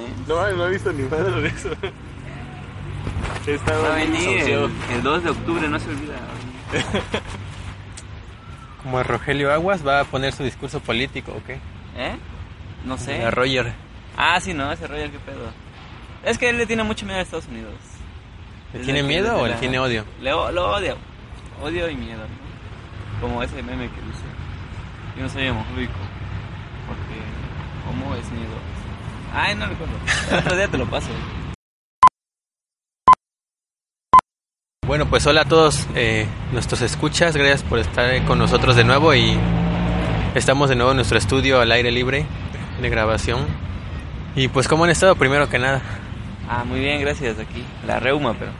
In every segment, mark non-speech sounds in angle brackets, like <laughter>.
¿eh? No, no he visto ni madre de eso. He estado Va a bien venir el, desahuciado. el 2 de octubre, no se olvida. <laughs> Como Rogelio Aguas va a poner su discurso político, ¿ok? ¿Eh? No sé. A Roger. Ah, sí, no, ese Roger, qué pedo. Es que él le tiene mucho miedo a Estados Unidos. ¿Le tiene miedo o le la- tiene odio? Le o- lo odio. Odio y miedo, ¿no? Como ese meme que dice: Yo no soy homofóbico. Porque homo es miedo. Ay, no recuerdo. <laughs> Otro día te lo paso. Bueno, pues hola a todos eh, nuestros escuchas, gracias por estar con nosotros de nuevo y estamos de nuevo en nuestro estudio al aire libre de grabación. Y pues cómo han estado primero que nada. Ah, muy bien, gracias. Aquí. La reuma, pero.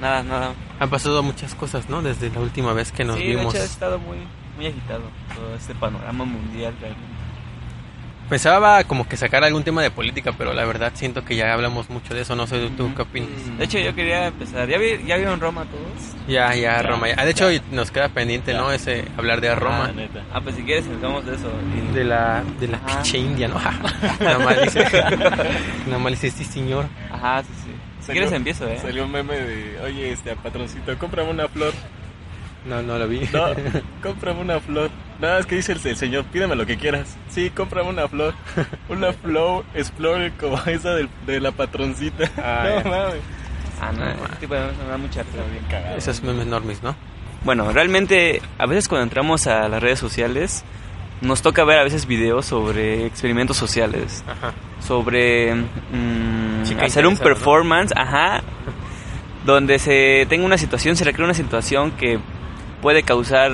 Nada, nada. Han pasado muchas cosas, ¿no? Desde la última vez que nos sí, vimos. hecho, ha estado muy, muy agitado todo este panorama mundial realmente. Pensaba como que sacar algún tema de política, pero la verdad siento que ya hablamos mucho de eso, no sé tú qué opinas. De hecho, yo quería empezar. ¿Ya, vi, ya vieron Roma todos? Ya, ya, Ya, Roma. ya. Ah, de hecho, nos queda pendiente, ¿no? Ese hablar de Roma. Ah, neta. Ah, pues si quieres, empezamos de eso. Y- De la, de la Ajá. pinche india, ¿no? <laughs> <laughs> Nada más dice, nada más dice, sí, señor. Ajá, sí, sí. Si Salió- quieres, empiezo, ¿eh? Salió un meme de, oye, este, patroncito, cómprame una flor. No, no lo vi. No, <laughs> cómprame una flor. Nada, es que dice el, el señor, pídeme lo que quieras. Sí, cómprame una flor. <laughs> Una flow explorer como esa del- de, la patroncita. Ah, <laughs> no mames. Ah, no, ese tipo de memes me da mucha risa. Bien cagado. Esos memes normis, ¿no? Bueno, realmente, a veces cuando entramos a las redes sociales, nos toca ver a veces videos sobre experimentos sociales. Ajá. sobre mm, hacer un ¿no? performance, ajá, donde se tenga una situación, se recrea una situación que puede causar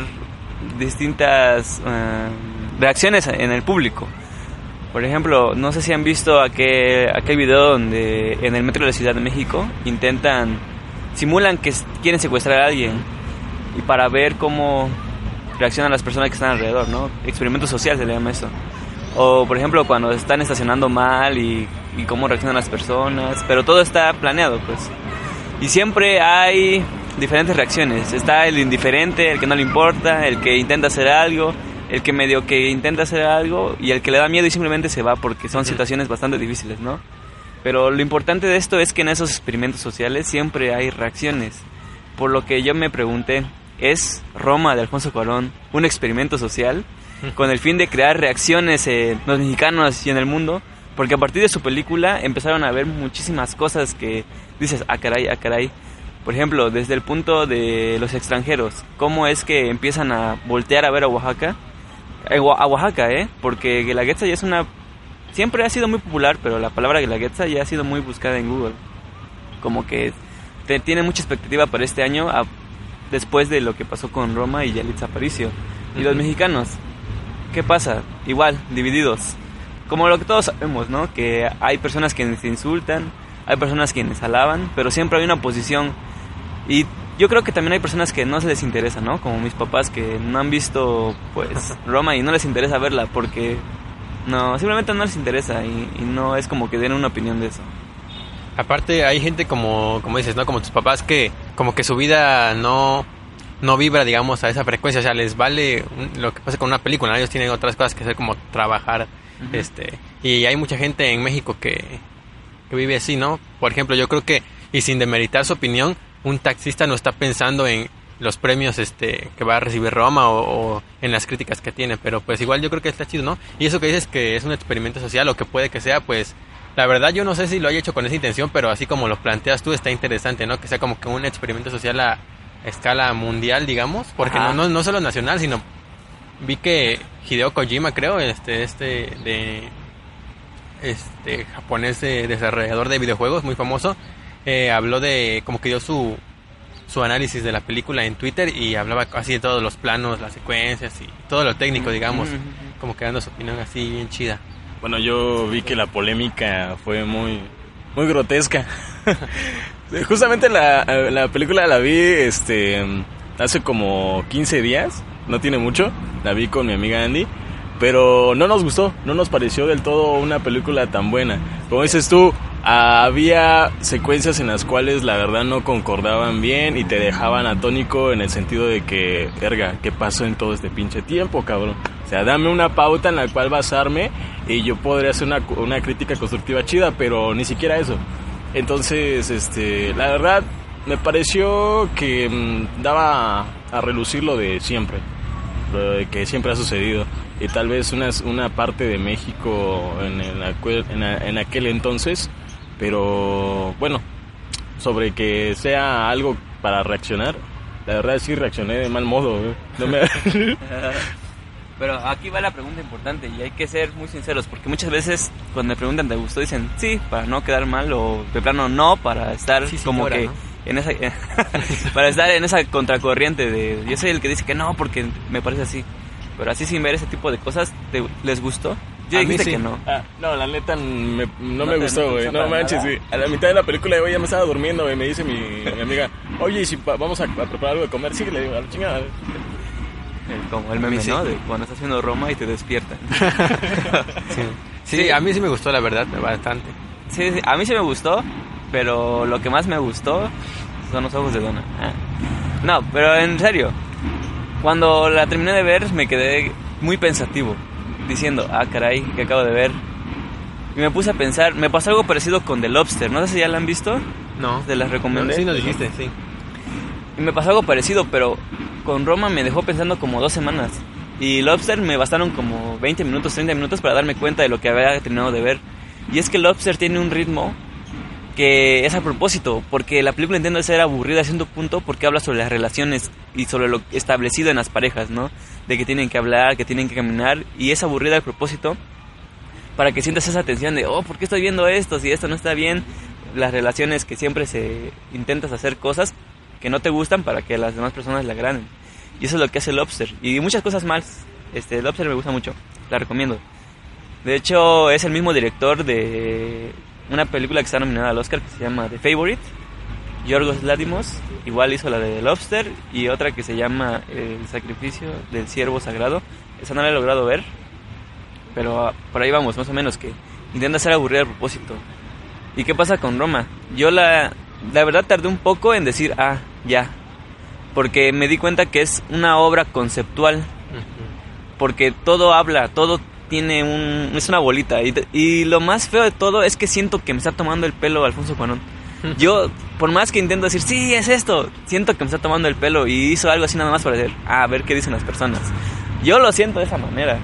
distintas eh, reacciones en el público. Por ejemplo, no sé si han visto aquel, aquel video donde en el metro de la Ciudad de México intentan, simulan que quieren secuestrar a alguien y para ver cómo reaccionan las personas que están alrededor, ¿no? Experimento social se le llama eso. O, por ejemplo, cuando están estacionando mal y, y cómo reaccionan las personas. Pero todo está planeado, pues. Y siempre hay diferentes reacciones. Está el indiferente, el que no le importa, el que intenta hacer algo, el que medio que intenta hacer algo y el que le da miedo y simplemente se va porque son situaciones bastante difíciles, ¿no? Pero lo importante de esto es que en esos experimentos sociales siempre hay reacciones. Por lo que yo me pregunté, ¿es Roma de Alfonso Cuarón un experimento social con el fin de crear reacciones en los mexicanos y en el mundo? Porque a partir de su película empezaron a ver muchísimas cosas que dices, ah caray, ah caray. Por ejemplo, desde el punto de los extranjeros, ¿cómo es que empiezan a voltear a ver a Oaxaca? Eh, A Oaxaca, ¿eh? Porque Guelaguetza ya es una... Siempre ha sido muy popular, pero la palabra Guelaguetza ya ha sido muy buscada en Google. Como que te- tiene mucha expectativa para este año a- después de lo que pasó con Roma y Yalitza Aparicio. Y los mexicanos, ¿qué pasa? Igual, divididos. Como lo que todos sabemos, ¿no? Que hay personas que se insultan, hay personas quienes alaban, pero siempre hay una posición. Y yo creo que también hay personas que no se les interesa, ¿no? Como mis papás que no han visto, pues, <laughs> Roma y no les interesa verla porque... No, simplemente no les interesa y, y no es como que den una opinión de eso. Aparte hay gente como, como dices, ¿no? Como tus papás que como que su vida no, no vibra, digamos, a esa frecuencia. O sea, les vale un- lo que pasa con una película. Ellos tienen otras cosas que hacer como trabajar. Ujú. este Y hay mucha gente en México que, que vive así, ¿no? Por ejemplo, yo creo que, y sin demeritar su opinión, un taxista no está pensando en los premios este que va a recibir Roma o, o en las críticas que tiene, pero pues igual yo creo que está chido, ¿no? Y eso que dices que es un experimento social o que puede que sea, pues la verdad yo no sé si lo haya hecho con esa intención, pero así como lo planteas tú está interesante, ¿no? Que sea como que un experimento social a escala mundial, digamos, porque no, no, no solo nacional, sino vi que Hideo Kojima, creo, este, este de este japonés de- desarrollador de videojuegos muy famoso, eh, habló de como que dio su su análisis de la película en Twitter y hablaba así de todos los planos, las secuencias y todo lo técnico, digamos, como que dando su opinión así bien chida. Bueno, yo vi que la polémica fue muy, muy grotesca. <laughs> Justamente la, la película la vi este, hace como 15 días, no tiene mucho, la vi con mi amiga Andy, pero no nos gustó, no nos pareció del todo una película tan buena. Como dices tú, había secuencias en las cuales la verdad no concordaban bien y te dejaban atónico en el sentido de que, verga, ¿qué pasó en todo este pinche tiempo, cabrón? O sea, dame una pauta en la cual basarme y yo podría hacer una, una crítica constructiva chida, pero ni siquiera eso. Entonces, este, la verdad, me pareció que mm, daba a relucir lo de siempre, que siempre ha sucedido. Y tal vez una, una parte de México en, el en, aquel entonces, pero bueno, sobre que sea algo para reaccionar, la verdad sí reaccioné de mal modo. ¿eh? No me- <laughs> Pero aquí va la pregunta importante y hay que ser muy sinceros porque muchas veces cuando me preguntan te gustó dicen sí para no quedar mal o de plano no para estar Sí, como señora, que ¿no? En esa <laughs> para estar en esa contracorriente de yo soy el que dice que no porque me parece así pero así sin ver ese tipo de cosas ¿te- les gustó yo A mí dijiste sí. que no Ah, no, la neta me- no, No me te- gustó, no güey. No para manches, sí. A la mitad de la película, güey, ya me estaba durmiendo, güey. Me dice mi, mi amiga, oye, ¿y si pa- vamos a, a preparar algo de comer? Sí, le digo, a la chingada. Eh, como el meme sí. no de cuando estás haciendo Roma y te despiertan <laughs> Sí. Sí, a mí sí me gustó, la verdad, bastante. Sí, sí, a mí sí me gustó, pero lo que más me gustó son los ojos de Donna. Ah. No, pero en serio, cuando la terminé de ver me quedé muy pensativo, diciendo, ah, caray, que acabo de ver. Y me puse a pensar, me pasó algo parecido con The Lobster, no sé si ya la han visto, No. te las recomendé. Sí, nos dijiste, sí. Y me pasó algo parecido, pero con Roma me dejó pensando como dos semanas. Y Lobster me bastaron como 20 minutos, 30 minutos para darme cuenta de lo que había terminado de ver. Y es que Lobster tiene un ritmo que es a propósito, porque la película intenta ser aburrida a cierto punto porque habla sobre las relaciones y sobre lo establecido en las parejas, ¿no? De que tienen que hablar, que tienen que caminar, y es aburrida a propósito para que sientas esa tensión de, oh, ¿por qué estoy viendo esto? Si esto no está bien, las relaciones que siempre se intentas hacer cosas que no te gustan para que las demás personas la agraden. Y eso es lo que hace Lobster. Y muchas cosas más. Este, Lobster me gusta mucho, la recomiendo. De hecho, es el mismo director de una película que está nominada al Oscar que se llama The Favorite. Yorgos Látimos, igual hizo la de Lobster y otra que se llama El sacrificio del ciervo sagrado. Esa no la he logrado ver, pero ah, por ahí vamos, más o menos, que intenta ser aburrida a propósito. ¿Y qué pasa con Roma? Yo la, la verdad tardé un poco en decir, ah, ya. Porque me di cuenta que es una obra conceptual. Porque todo habla, todo tiene un... es una bolita. Y, y lo más feo de todo es que siento que me está tomando el pelo Alfonso Cuarón. <laughs> Yo, por más que intento decir, sí, es esto, siento que me está tomando el pelo y hizo algo así nada más para decir, ah, a ver qué dicen las personas. Yo lo siento de esa manera.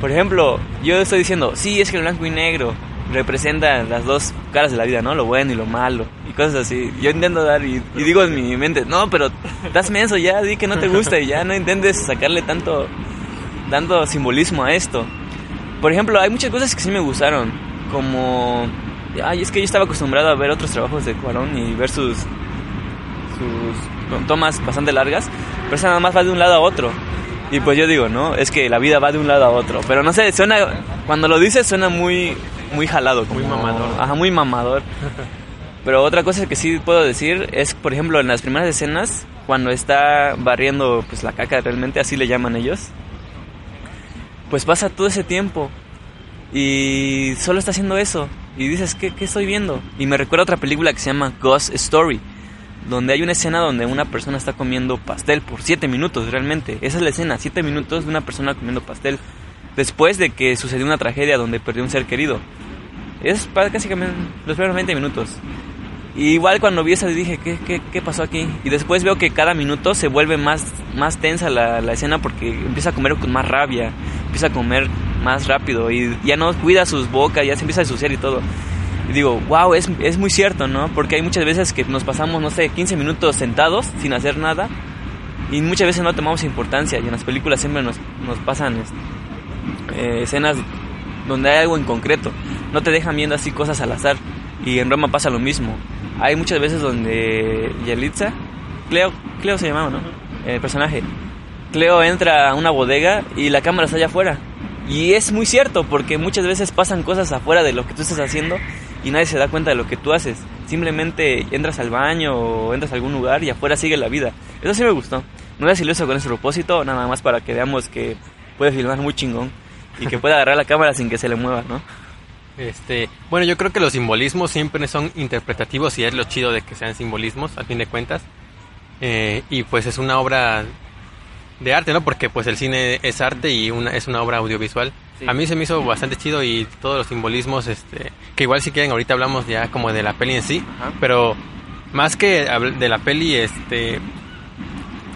Por ejemplo, yo estoy diciendo, sí, es que el blanco y negro representa las dos caras de la vida, ¿no? Lo bueno y lo malo, y cosas así. Yo intento dar y, y digo en mi mente, no, pero das menso ya, di que no te gusta y ya no intentes sacarle tanto, tanto simbolismo a esto. Por ejemplo, hay muchas cosas que sí me gustaron, como... Ay, es que yo estaba acostumbrado a ver otros trabajos de Cuarón y ver sus, sus tomas bastante largas, pero esa nada más va de un lado a otro. Y pues yo digo, ¿no? Es que la vida va de un lado a otro. Pero no sé, suena. Cuando lo dices suena muy. Muy jalado. Muy como- mamador. Ajá, muy mamador. <laughs> Pero otra cosa que sí puedo decir es, por ejemplo, en las primeras escenas, cuando está barriendo pues la caca realmente, así le llaman ellos. Pues pasa todo ese tiempo. Y solo está haciendo eso. Y dices, ¿qué, qué estoy viendo? Y me recuerda otra película que se llama Ghost Story donde hay una escena donde una persona está comiendo pastel por 7 minutos realmente. Esa es la escena, 7 minutos de una persona comiendo pastel después de que sucedió una tragedia donde perdió un ser querido. Es casi los primeros 20 minutos. Y igual cuando vi esa dije, ¿qué, qué, qué pasó aquí? Y después veo que cada minuto se vuelve más, más tensa la, la escena porque empieza a comer con más rabia, empieza a comer más rápido y ya no cuida sus bocas, ya se empieza a ensuciar y todo. Y digo, wow, es, es muy cierto, ¿no? Porque hay muchas veces que nos pasamos, no sé, 15 minutos sentados sin hacer nada y muchas veces no tomamos importancia y en las películas siempre nos, nos pasan este, eh, escenas donde hay algo en concreto. No te dejan viendo así cosas al azar y en Roma pasa lo mismo. Hay muchas veces donde Yelitza, Cleo, Cleo se llamaba, ¿no? El personaje. Cleo entra a una bodega y la cámara está allá afuera. Y es muy cierto, porque muchas veces pasan cosas afuera de lo que tú estás haciendo y nadie se da cuenta de lo que tú haces. Simplemente entras al baño o entras a algún lugar y afuera sigue la vida. Eso sí me gustó. No sé si lo hizo con ese propósito, nada más para que veamos que puede filmar muy chingón y que puede agarrar la cámara sin que se le mueva, ¿no? Este, bueno, yo creo que los simbolismos siempre son interpretativos y es lo chido de que sean simbolismos, a fin de cuentas. Eh, y pues es una obra de arte, ¿no? Porque pues el cine es arte y una, es una obra audiovisual. Sí. A mí se me hizo bastante chido y todos los simbolismos, este, que igual si quieren ahorita hablamos ya como de la peli en sí, Ajá. pero más que de la peli, este,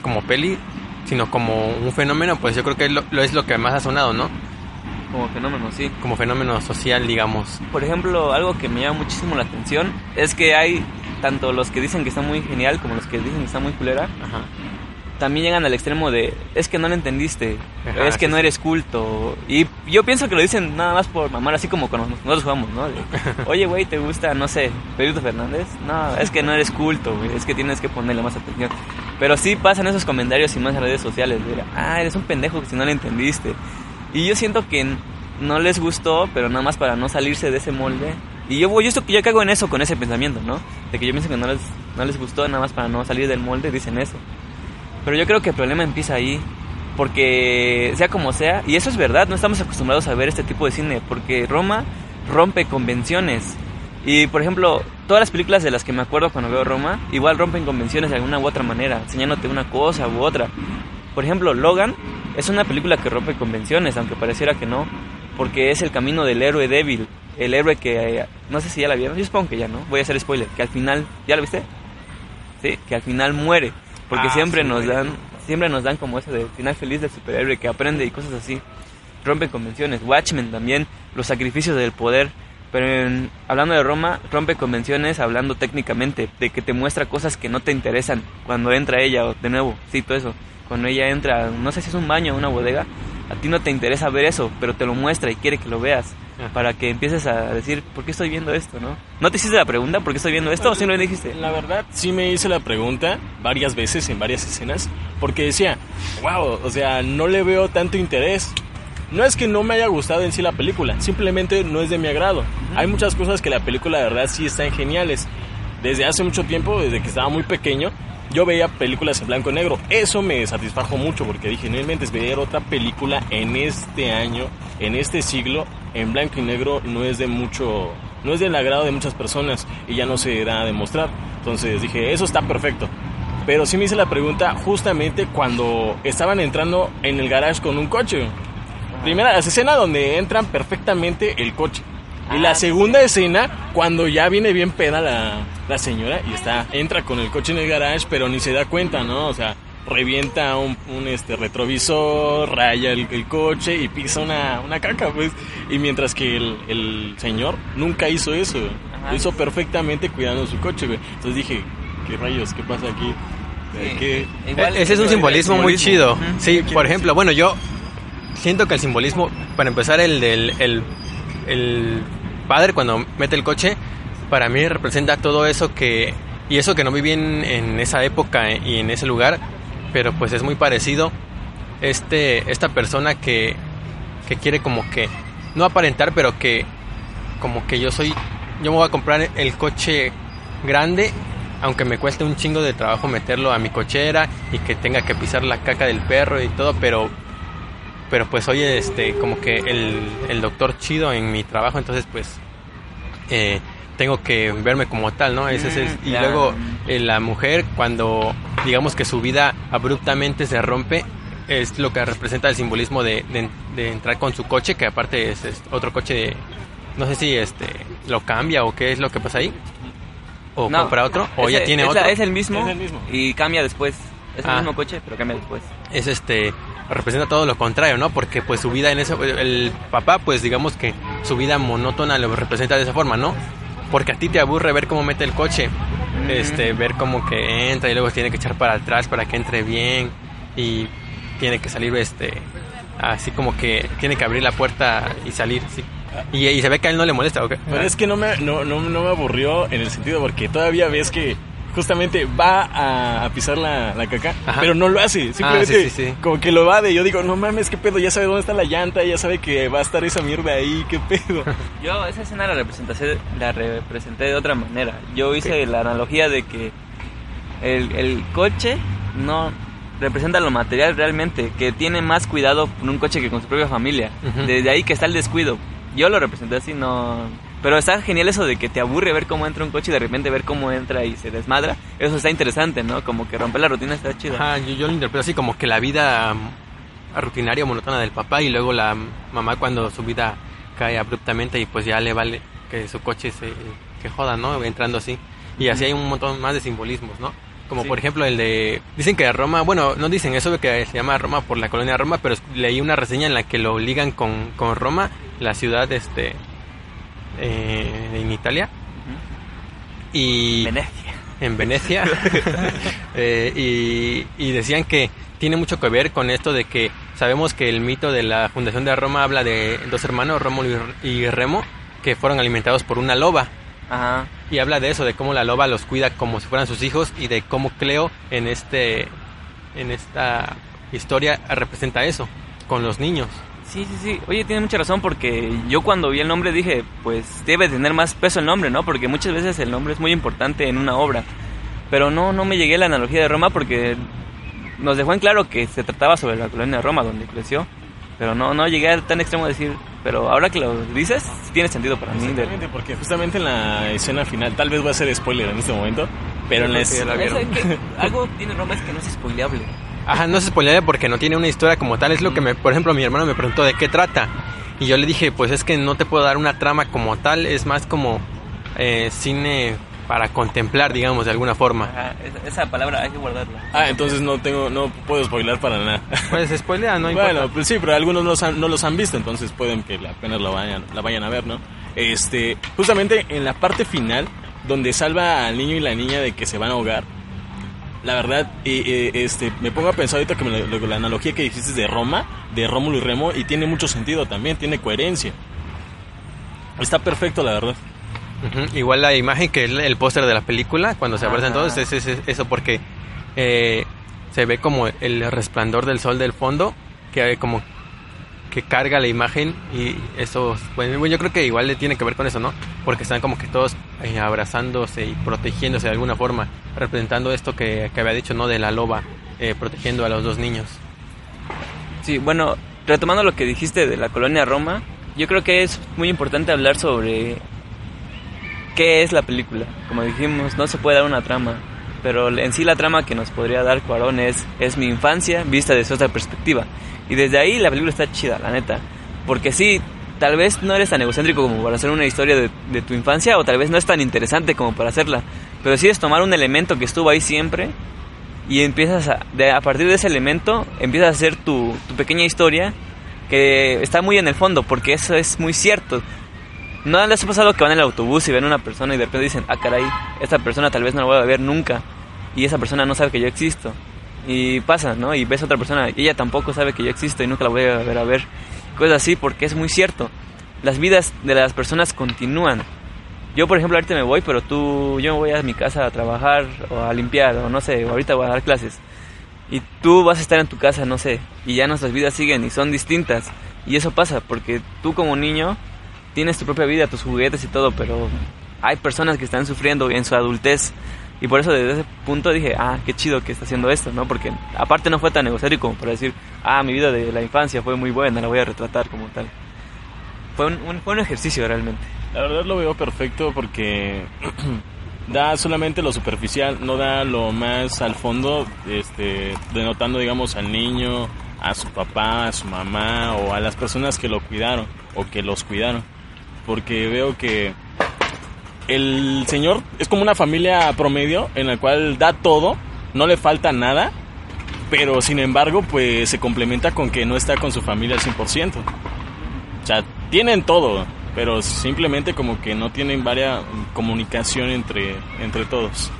como peli, sino como un fenómeno, pues yo creo que es lo, lo- es lo que más ha sonado, ¿no? Como fenómeno, sí. Como fenómeno social, digamos. Por ejemplo, algo que me llama muchísimo la atención es que hay tanto los que dicen que está muy genial como los que dicen que está muy culera. Ajá. También llegan al extremo de, es que no lo entendiste, Ajá, es que sí, no eres culto. Y yo pienso que lo dicen nada más por mamar, así como cuando nosotros jugamos, ¿no? De, <laughs> Oye, güey, ¿te gusta, no sé, Pedrito Fernández? No, es que no eres culto, güey, es que tienes que ponerle más atención. Pero sí pasan esos comentarios y más en redes sociales, de, ah, eres un pendejo si no lo entendiste. Y yo siento que no les gustó, pero nada más para no salirse de ese molde. Y yo, yo, yo cago en eso con ese pensamiento, ¿no? De que yo pienso que no les, no les gustó, nada más para no salir del molde, dicen eso. Pero yo creo que el problema empieza ahí. Porque sea como sea, y eso es verdad, no estamos acostumbrados a ver este tipo de cine, porque Roma rompe convenciones. Y por ejemplo, todas las películas de las que me acuerdo cuando veo Roma, igual rompen convenciones de alguna u otra manera, enseñándote una cosa u otra. Por ejemplo, Logan es una película que rompe convenciones, aunque pareciera que no, porque es el camino del héroe débil, el héroe que, eh, no sé si ya la vieron, yo supongo que ya no, voy a hacer spoiler, que al final, ¿ya lo viste? Sí, que al final muere, porque Ah, siempre sí, nos dan, siempre nos dan como ese de final feliz del superhéroe que aprende y cosas así. Rompen convenciones. Watchmen también, los sacrificios del poder. Pero en- hablando de Roma, rompe convenciones hablando técnicamente, de que te muestra cosas que no te interesan cuando entra ella, o de nuevo, sí, todo eso. Cuando ella entra, no sé si es un baño o una bodega, a ti no te interesa ver eso, pero te lo muestra y quiere que lo veas. Ajá. Para que empieces a decir, ¿por qué estoy viendo esto, no? ¿No te hiciste la pregunta, ¿por qué estoy viendo esto? ¿O sí lo dijiste? La verdad, sí me hice la pregunta varias veces en varias escenas, porque decía, wow, o sea, no le veo tanto interés. No es que no me haya gustado en sí la película, simplemente no es de mi agrado. Hay muchas cosas que la película de verdad sí están geniales. Desde hace mucho tiempo, desde que estaba muy pequeño, yo veía películas en blanco y negro. Eso me satisfajo mucho porque dije, no inventes ver otra película en este año, en este siglo, en blanco y negro no es de mucho, no es del agrado de muchas personas y ya no se da a demostrar. Entonces dije, eso está perfecto. Pero sí me hice la pregunta justamente cuando estaban entrando en el garage con un coche. Primera la escena donde entran perfectamente el coche. Y la segunda escena, cuando ya viene bien peda la, la señora y está, entra con el coche en el garage, pero ni se da cuenta, ¿no? O sea, revienta un, un, este retrovisor, raya el, el coche y pisa una, una caca, pues. Y mientras que el, el señor nunca hizo eso. Ajá. Lo hizo perfectamente cuidando su coche, güey. Entonces dije, ¿qué rayos? ¿Qué pasa aquí? Sí. ¿Qué? Igual- E- Ese es un simbolismo muy simbolismo. chido. Sí, ¿Qué por ejemplo, bueno, yo siento que el simbolismo, para empezar, el del el, el padre cuando mete el coche, para mí representa todo eso que, y eso que no viví en, en esa época y en ese lugar, pero pues es muy parecido. Este, esta persona que, que quiere como que, no aparentar, pero que como que yo soy, yo me voy a comprar el coche grande, aunque me cueste un chingo de trabajo meterlo a mi cochera y que tenga que pisar la caca del perro y todo, pero pero pues soy este como que el, el doctor chido en mi trabajo, entonces pues eh, tengo que verme como tal, ¿no? Ese es el- Mm, y luego eh, la mujer cuando digamos que su vida abruptamente se rompe es lo que representa el simbolismo de, de- de entrar con su coche, que aparte es, es otro coche de, no sé si este lo cambia o qué es lo que pasa ahí. O No, compra otro, o ese- ya tiene es otro. la- es el mismo, Es el mismo. y cambia después. Es el Ah. mismo coche, pero cambia después. es este representa todo lo contrario, ¿no? Porque pues su vida en ese el papá pues digamos que su vida monótona lo representa de esa forma, ¿no? Porque a ti te aburre ver cómo mete el coche, este ver cómo que entra y luego tiene que echar para atrás para que entre bien y tiene que salir este así como que tiene que abrir la puerta y salir, sí. Y, y se ve que a él no le molesta, ¿ok? Pero es que no me, no, no, no me aburrió en el sentido porque todavía ves que justamente va a, a pisar la, la caca, Ajá. pero no lo hace. Simplemente Ah, sí, sí, sí. como que lo va de. Yo digo, no mames, qué pedo, ya sabe dónde está la llanta, ya sabe que va a estar esa mierda ahí, qué pedo. <laughs> Yo esa escena la representé, la representé de otra manera. Yo hice la analogía de que el, el coche no representa lo material realmente, que tiene más cuidado con un coche que con su propia familia. Desde ahí que está el descuido. Yo lo representé así, no... Pero está genial eso de que te aburre ver cómo entra un coche y de repente ver cómo entra y se desmadra. Eso está interesante, ¿no? Como que romper la rutina está chido. Ajá, yo, yo lo interpreto así como que la vida mm, rutinaria monótona del papá y luego la mamá cuando su vida cae abruptamente y pues ya le vale que su coche se que joda, ¿no? Entrando así. Y así hay un montón más de simbolismos, ¿no? Como Sí. por ejemplo el de... Dicen que Roma, bueno, no dicen eso de que se llama Roma por la colonia Roma, pero leí una reseña en la que lo ligan con, con Roma, la ciudad este eh, en Italia. Y Venecia. en Venecia <laughs> Eh, y, y decían que tiene mucho que ver con esto de que sabemos que el mito de la fundación de Roma habla de dos hermanos, Rómulo y y Remo, que fueron alimentados por una loba. Ajá. Y habla de eso, de cómo la loba los cuida como si fueran sus hijos y de cómo Cleo en este en esta historia representa eso con los niños. Sí, sí, sí. Oye, tiene mucha razón porque yo cuando vi el nombre dije, pues debe tener más peso el nombre, ¿no? Porque muchas veces el nombre es muy importante en una obra. Pero no, no me llegué a la analogía de Roma porque nos dejó en claro que se trataba sobre la colonia de Roma donde creció. Pero no, no llegué a tan extremo de decir, pero ahora que lo dices, tiene sentido para mí. Exactamente, porque justamente en la escena final, tal vez voy a hacer spoiler en este momento, pero en la escena... <laughs> Algo tiene Roma es que no es spoileable. Ajá, no se spoileré porque no tiene una historia como tal. Es lo que, me, por ejemplo, mi hermano me preguntó de qué trata. Y yo le dije, pues es que no te puedo dar una trama como tal. Es más como eh, cine para contemplar, digamos, de alguna forma. Ajá, esa, palabra hay que guardarla. Ah, entonces no tengo, no puedo spoiler para nada. Pues spoilea, no <laughs> bueno, importa. pues sí, pero algunos no los, han, no los han visto, entonces pueden que apenas la vayan, la vayan a ver, ¿no? Este, justamente en la parte final, donde salva al niño y la niña de que se van a ahogar, la verdad, eh, eh, este, me pongo a pensar ahorita que la analogía que dijiste de Roma, de Rómulo y Remo, y tiene mucho sentido también, tiene coherencia. Está perfecto, la verdad. Igual la imagen que es el póster de la película, cuando se Ajá. todos, es, es- es eso porque eh, se ve como el resplandor del sol del fondo, que como que carga la imagen y eso, bueno, yo creo que igual le tiene que ver con eso, ¿no? Porque están como que todos eh, abrazándose y protegiéndose de alguna forma, representando esto que, que había dicho, ¿no? De la loba, eh, protegiendo a los dos niños. Sí, bueno, retomando lo que dijiste de la colonia Roma, yo creo que es muy importante hablar sobre qué es la película. Como dijimos, no se puede dar una trama, pero en sí la trama que nos podría dar Cuarón es, es mi infancia vista desde otra perspectiva. Y desde ahí la película está chida, la neta. Porque sí, tal vez no eres tan egocéntrico como para hacer una historia de, tu infancia, o tal vez no es tan interesante como para hacerla. Pero sí es tomar un elemento que estuvo ahí siempre y empiezas a, a partir de ese elemento empiezas a hacer tu, tu pequeña historia que está muy en el fondo porque eso es muy cierto no les ha pasado que van en el autobús y ven a una persona y de repente dicen ah caray esta persona tal vez no la voy a ver nunca y esa persona no sabe que yo existo y pasa no y ves a otra persona ella tampoco sabe que yo existo y nunca la voy a ver a ver cosas así porque es muy cierto las vidas de las personas continúan yo, por ejemplo, ahorita me voy, pero tú, yo me voy a mi casa a trabajar o a limpiar o no sé, o ahorita voy a dar clases. Y tú vas a estar en tu casa, no sé, y ya nuestras vidas siguen y son distintas. Y eso pasa porque tú como niño tienes tu propia vida, tus juguetes y todo, pero hay personas que están sufriendo en su adultez. Y por eso desde ese punto dije, ah, qué chido que está haciendo esto, ¿no? Porque aparte no fue tan egocéntrico como para decir, ah, mi vida de la infancia fue muy buena, la voy a retratar como tal. Fue un, un- fue un ejercicio realmente. La verdad lo veo perfecto porque <clears throat> da solamente lo superficial, no da lo más al fondo, este, denotando, digamos, al niño, a su papá, a su mamá o a las personas que lo cuidaron o que los cuidaron. Porque veo que el señor es como una familia promedio en la cual da todo, no le falta nada, pero sin embargo, pues se complementa con que no está con su familia al 100%. O sea, tienen todo, pero simplemente como que no tienen varias comunicación entre, entre todos.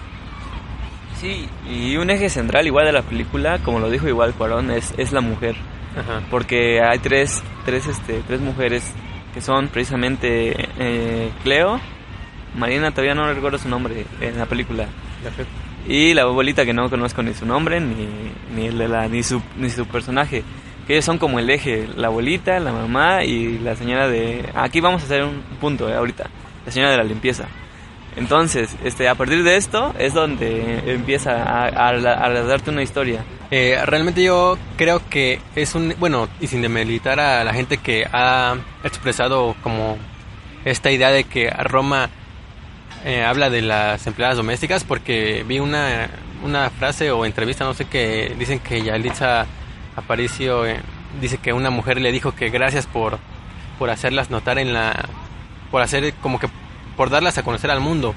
Sí, y un eje central igual de la película, como lo dijo igual Cuarón, es, es la mujer. Ajá. Porque hay tres, tres, este, tres mujeres que son precisamente eh, Cleo, Marina, todavía no recuerdo su nombre en la película, y la abuelita que no conozco ni su nombre ni, ni, el de la, ni, su, ni su personaje. Que ellos son como el eje, la abuelita, la mamá y la señora de... Aquí vamos a hacer un punto eh, ahorita, la señora de la limpieza. Entonces, este, a partir de esto es donde empieza a, a, a darte una historia. Eh, realmente yo creo que es un, bueno, y sin demeritar a la gente que ha expresado como esta idea de que Roma eh, habla de las empleadas domésticas porque vi una, una frase o entrevista, no sé, que dicen que Yalitza Aparicio eh, dice que una mujer le dijo que gracias por, por hacerlas notar en la... por hacer como que... por darlas a conocer al mundo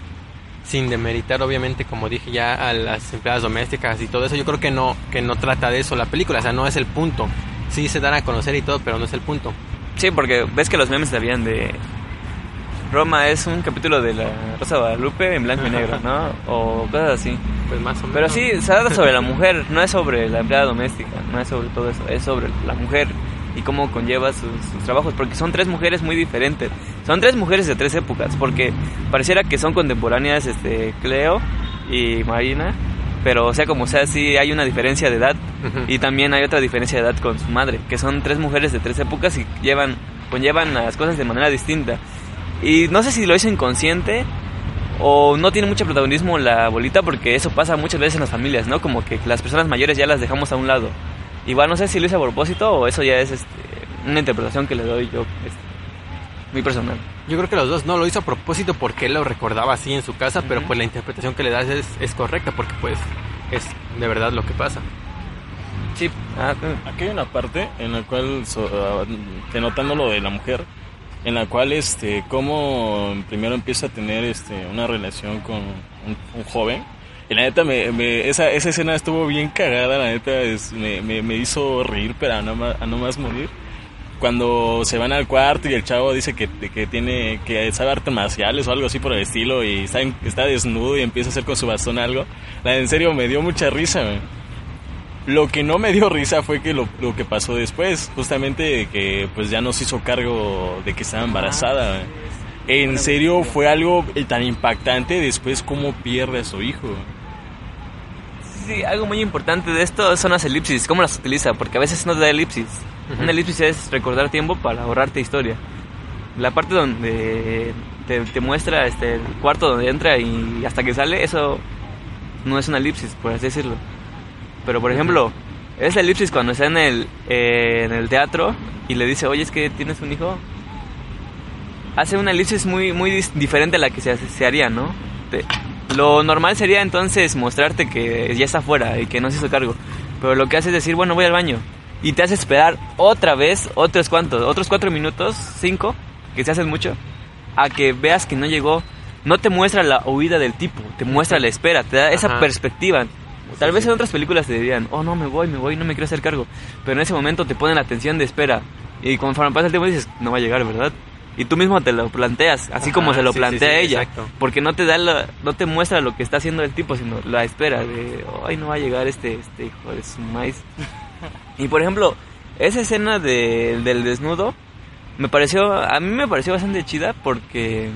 sin demeritar obviamente como dije ya a las empleadas domésticas y todo eso. Yo creo que no que no trata de eso la película o sea no es el punto. Sí se dan a conocer y todo pero no es el punto. Sí, porque ves que los memes sabían de Roma es un capítulo de la Rosa Guadalupe en blanco y negro, ¿no? O cosas así. pues más o menos Pero sí, se trata sobre la mujer, no es sobre la empleada doméstica, no es sobre todo eso, es sobre la mujer y cómo conlleva sus, sus trabajos, porque son tres mujeres muy diferentes. Son tres mujeres de tres épocas, porque pareciera que son contemporáneas este, Cleo y Marina, pero o sea como sea, sí hay una diferencia de edad y también hay otra diferencia de edad con su madre, que son tres mujeres de tres épocas y llevan, conllevan las cosas de manera distinta. Y no sé si lo hizo inconsciente o no tiene mucho protagonismo la abuelita porque eso pasa muchas veces en las familias, ¿no? Como que las personas mayores ya las dejamos a un lado. Igual no sé si lo hizo a propósito o eso ya es este, una interpretación que le doy yo este, muy personal. Yo creo que los dos no lo hizo a propósito porque él lo recordaba así en su casa, pero pues la interpretación que le das es, es correcta porque pues es de verdad lo que pasa. Sí, ah, Aquí hay una parte en la cual, so- ah, denotando lo de la mujer, en la cual, este, como primero empieza a tener, este, una relación con un, un joven. Y la neta, me, me- esa, esa escena estuvo bien cagada, la neta, es- me, me, me hizo reír, pero a no, más, a no más morir. Cuando se van al cuarto y el chavo dice que, que tiene, que sabe artes marciales o algo así por el estilo y está, está desnudo y empieza a hacer con su bastón algo. La, en serio, me dio mucha risa, güey. Lo que no me dio risa fue que lo, lo que pasó después, justamente que pues ya no se hizo cargo de que estaba embarazada. En serio fue algo eh, tan impactante después cómo pierde a su hijo. Sí, algo muy importante de esto son las elipsis, cómo las utiliza, porque a veces no te da elipsis. Una elipsis es recordar tiempo para ahorrarte historia. La parte donde te, te muestra este, el cuarto donde entra y hasta que sale, eso no es una elipsis, por así decirlo. Pero por ejemplo, es la elipsis cuando está en el, eh, en el teatro y le dice, oye, es que tienes un hijo. Hace una elipsis muy, muy diferente a la que se, se haría, ¿no? Te- lo normal sería entonces mostrarte que ya está fuera y que no se hizo cargo. Pero lo que hace es decir, bueno, voy al baño. Y te hace esperar otra vez, otros cuantos, otros cuatro minutos, cinco, que se hacen mucho, a que veas que no llegó. No te muestra la huida del tipo, te muestra la espera, te da esa Ajá. perspectiva. Tal vez en otras películas te dirían, oh no, me voy, me voy, no me quiero hacer cargo. Pero en ese momento te ponen la atención de espera. Y conforme pasa el tiempo dices, no va a llegar, ¿verdad? Y tú mismo te lo planteas, así como se lo sí, plantea ella. exacto. Porque no te da la- no te muestra lo que está haciendo el tipo, sino la espera de, ay, no va a llegar este, este hijo de su maíz. <laughs> y por ejemplo, esa escena de- del desnudo, me pareció, a mí me pareció bastante chida porque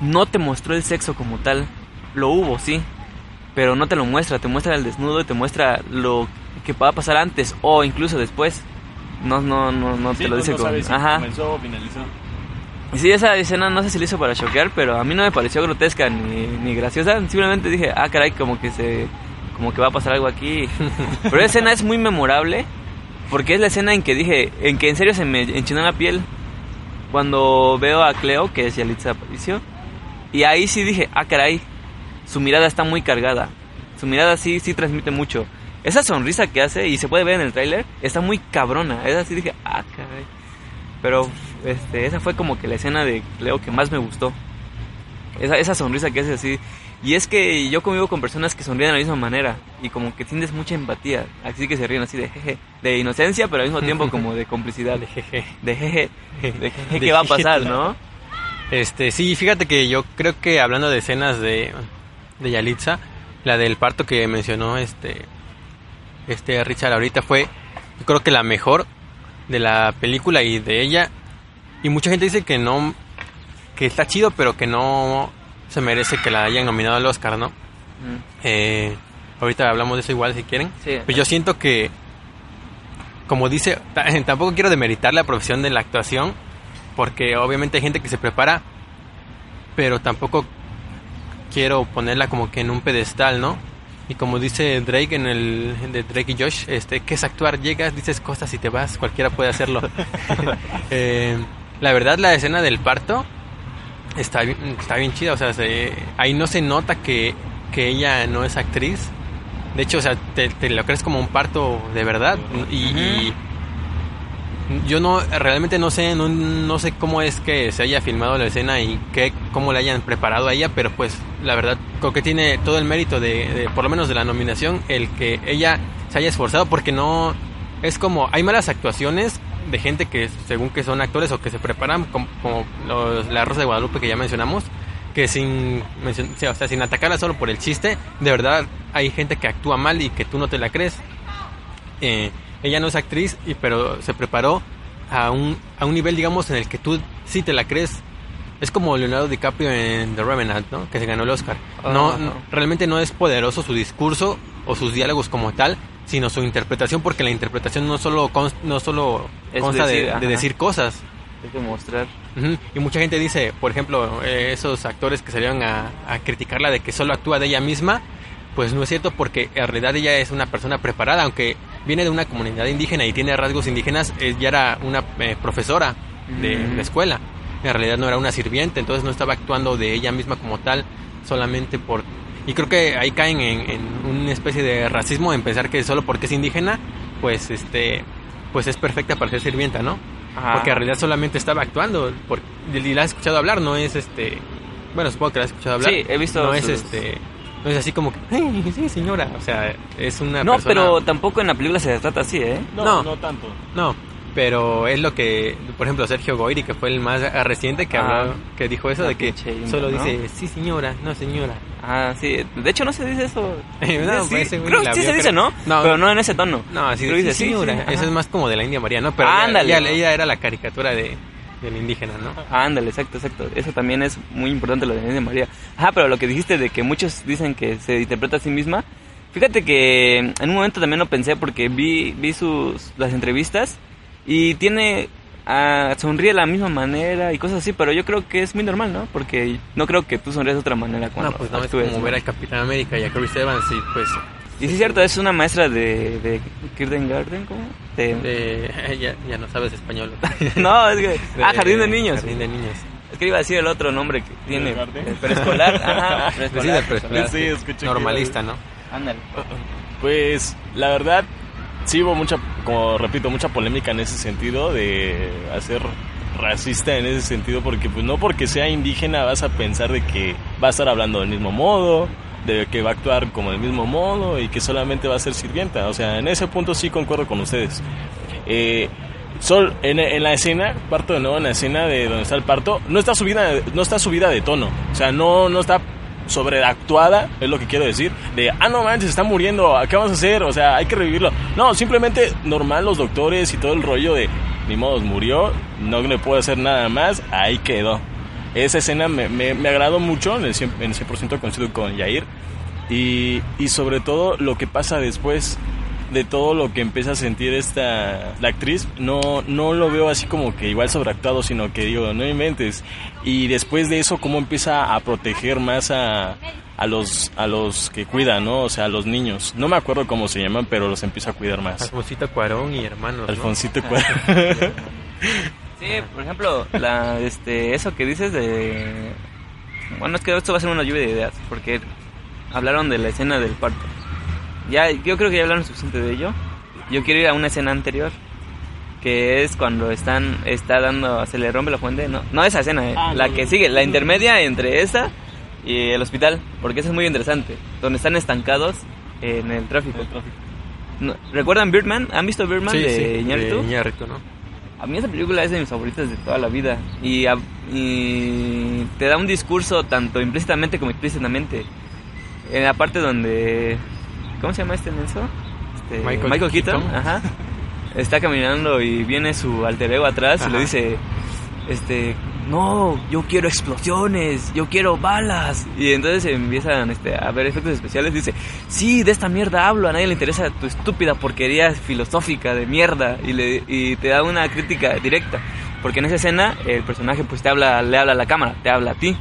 no te mostró el sexo como tal. Lo hubo, sí, pero no te lo muestra, te muestra el desnudo y te muestra lo que va a pasar antes o incluso después. No, no, no, no te lo dice con... Ajá. comenzó o finalizó. Sí, esa escena no sé si lo hizo para choquear, pero a mí no me pareció grotesca ni, ni graciosa. Simplemente dije, ah, caray, como que se. como que va a pasar algo aquí. <laughs> Pero esa escena es muy memorable porque es la escena en que dije, en que en serio se me enchinó la piel cuando veo a Cleo, que es Yalitza Aparicio. Y ahí sí dije, ah, caray, su mirada está muy cargada. Su mirada sí, sí transmite mucho. Esa sonrisa que hace, y se puede ver en el tráiler, está muy cabrona. Esa sí dije, ah, caray. Pero este, esa fue como que la escena de Cleo que más me gustó. Esa, esa sonrisa que hace así. Y es que yo convivo con personas que sonríen de la misma manera. Y como que sientes mucha empatía. Así que se ríen así de jeje. De inocencia, pero al mismo tiempo <laughs> como de complicidad. De jeje. De jeje. <laughs> De jeje, De ¿qué va a pasar, no? Este, sí, fíjate que yo creo que hablando de escenas de, de Yalitza, la del parto que mencionó este, este Richard ahorita fue, yo creo que la mejor de la película y de ella. Y mucha gente dice que no, que está chido, pero que no se merece que la hayan nominado al Oscar, ¿no? Mm, Eh, ahorita hablamos de eso igual si quieren. Sí. Pues yo siento que, como dice, ta- <laughs> tampoco quiero demeritar la profesión de la actuación, porque obviamente hay gente que se prepara, pero tampoco quiero ponerla como que en un pedestal, ¿no? Y como dice Drake en el de Drake y Josh, este, que es actuar, llegas, dices cosas y te vas, cualquiera puede hacerlo. <laughs> <laughs> Eh, la verdad la escena del parto está bien, está bien chida, o sea, se- ahí no se nota que, que ella no es actriz. De hecho, o sea, te, te lo crees como un parto de verdad. Y, y yo no, realmente no sé, no, no sé cómo es que se haya filmado la escena y qué, cómo la hayan preparado a ella, pero pues la verdad creo que tiene todo el mérito de, de, por lo menos de la nominación, el que ella se haya esforzado porque no, es como, hay malas actuaciones de gente que según que son actores o que se preparan como, como los- la Rosa de Guadalupe que ya mencionamos que sin o sea, sin atacarla solo por el chiste de verdad hay gente que actúa mal y que tú no te la crees. Eh, ella no es actriz y pero se preparó a un a un nivel digamos en el que tú sí te la crees es como Leonardo DiCaprio en The Revenant, ¿no? Que se ganó el Oscar. No, Ajá. no- realmente no es poderoso su discurso o sus diálogos como tal, sino su interpretación, porque la interpretación no solo cons- no solo Es consta de- decir, de, cosas. Hay que mostrar. Y mucha gente dice, por ejemplo, eh, esos actores que salieron a, a criticarla de que solo actúa de ella misma, pues no es cierto porque en realidad ella es una persona preparada, aunque viene de una comunidad indígena y tiene rasgos indígenas, ella era una eh, profesora de Mm. la escuela. En realidad no era una sirviente, entonces no estaba actuando de ella misma como tal, solamente por... Y creo que ahí caen en, en una especie de racismo en pensar que solo porque es indígena, pues este pues es perfecta para ser sirvienta, ¿no? Ajá. Porque en realidad solamente estaba actuando. Por, y la has escuchado hablar, no es este. Bueno, supongo que la has escuchado hablar. Sí, he visto No es este. No es así como que. "Ay, sí, señora. O sea, es una. No, persona- pero tampoco en la película se trata así, ¿eh? No, No. no, tanto. No, pero es lo que. Por ejemplo, Sergio Goyri, que fue el más reciente que, Ah. habló, que dijo eso de que solo ¿no? dice, sí, señora, no, señora. Ah, sí. De hecho, no se dice eso. <laughs> No, Sí, pues ese güey creo que sí se dice. ¿no? No. Pero no en ese tono. No, así sí, dice, sí, señora. sí, Eso ajá. es más como de la India María, ¿no? Pero ella- Ándale. ella, ella era la caricatura de, del indígena, ¿no? Ándale, exacto, exacto. Eso también es muy importante lo de María. Ajá, pero lo que dijiste de que muchos dicen que se interpreta a sí misma. Fíjate que en un momento también lo pensé porque vi, vi sus las entrevistas y tiene ah, sonríe de la misma manera y cosas así, pero yo creo que es muy normal, ¿no? Porque no creo que tú sonríes de otra manera cuando No, pues no es como ¿no? ver al Capitán América y a Chris Evans y pues Y sí es cierto, es una maestra de, de Kindergarten, ¿cómo? De- de- <laughs> ya, ya no sabes español. <laughs> no, es que... Ah, Jardín de Niños. Jardín de niños. Es que iba a decir el otro nombre que tiene. El Preescolar. <laughs> Ajá, Pues sí, preescolar. preescolar. Sí, escuché que- Normalista, ¿no? Ándale. Pues la verdad, sí hubo mucha, como repito, mucha polémica en ese sentido de hacer racista en ese sentido porque pues no porque sea indígena vas a pensar de que va a estar hablando del mismo modo, de que va a actuar como del mismo modo y que solamente va a ser sirvienta. O sea, en ese punto sí concuerdo con ustedes. Eh, Sol, en, la escena, parto de nuevo en la escena de donde está el parto, no está subida, no está subida de tono. O sea, no, no está sobreactuada, es lo que quiero decir, de, ah, no manches, está muriendo, ¿qué vamos a hacer? O sea, hay que revivirlo. No, simplemente normal los doctores y todo el rollo de, ni modos, murió, no le puedo hacer nada más, ahí quedó. Esa escena me, me, me agradó mucho, en el 100%, en el 100% coincido con Yair, y, y sobre todo lo que pasa después de todo lo que empieza a sentir esta la actriz no no lo veo así como que igual sobreactuado sino que digo no inventes y después de eso cómo empieza a proteger más a, a los a los que cuidan no o sea a los niños no me acuerdo cómo se llaman pero los empieza a cuidar más Alfonsito Cuarón y hermanos. ¿no? Alfonsito <laughs> Cuarón. <laughs> Sí, por ejemplo, la, este, eso que dices de... Bueno, es que esto va a ser una lluvia de ideas, porque hablaron de la escena del parto. Ya, yo creo que ya hablaron suficiente de ello. Yo quiero ir a una escena anterior, que es cuando están, está dando, se le rompe la fuente, no, no esa escena, eh, Ah, la no, que no. sigue, la intermedia entre esa y el hospital, porque esa es muy interesante, donde están estancados en el tráfico. No, ¿Recuerdan Birdman? ¿Han visto Birdman Sí, de sí, Iñárritu? de Iñárritu, ¿no? A mí esa película es de mis favoritas de toda la vida y, a- y te da un discurso tanto implícitamente como explícitamente. En la parte donde... ¿Cómo se llama este Nelson? Este, Michael Keaton, Keaton. ajá. Está caminando y viene su alter ego atrás y le dice, este, no, yo quiero explosiones, yo quiero balas. Y entonces empiezan este, a ver efectos especiales dice, sí, de esta mierda hablo, a nadie le interesa tu estúpida porquería filosófica de mierda. Y, le, y te da una crítica directa. Porque en esa escena el personaje pues te habla, le habla a la cámara, te habla a ti.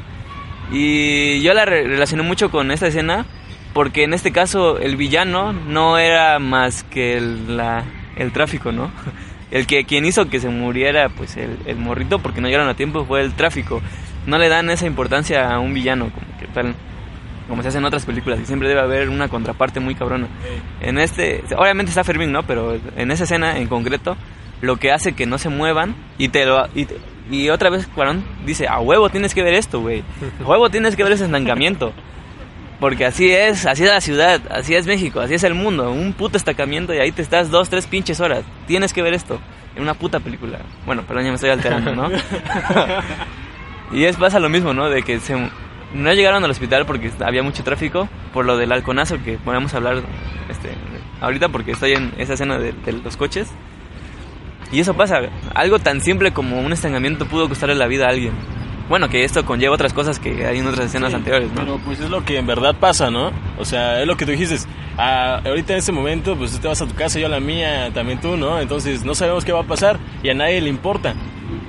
Y yo la re- relacioné mucho con esta escena porque en este caso el villano no era más que el, el tráfico, ¿no? <laughs> El que quien hizo que se muriera, pues el, el morrito, porque no llegaron a tiempo, fue el tráfico. No le dan esa importancia a un villano, como que tal, como se hace en otras películas, y siempre debe haber una contraparte muy cabrona. En este, obviamente está Fermín, ¿no? Pero en esa escena en concreto, lo que hace que no se muevan y te lo y, te- y otra vez Cuarón dice, "A huevo tienes que ver esto, güey. A huevo tienes que ver ese estancamiento." <laughs> Porque así es, así es la ciudad, así es México, así es el mundo. Un puto estancamiento y ahí te estás dos, tres pinches horas. Tienes que ver esto en una puta película. Bueno, perdón, ya me estoy alterando, ¿no? <laughs> y es pasa lo mismo, ¿no? De que se, no llegaron al hospital porque había mucho tráfico por lo del halconazo que podemos hablar este, ahorita porque estoy en esa escena de, de los coches. Y eso pasa, algo tan simple como un estancamiento pudo costarle la vida a alguien. Bueno, que esto conlleva otras cosas que hay en otras escenas Sí, anteriores, ¿no? Pero pues es lo que en verdad pasa, ¿no? O sea, es lo que tú dijiste. Ah, ahorita en este momento, pues tú te vas a tu casa, yo a la mía, también tú, ¿no? Entonces no sabemos qué va a pasar y a nadie le importa,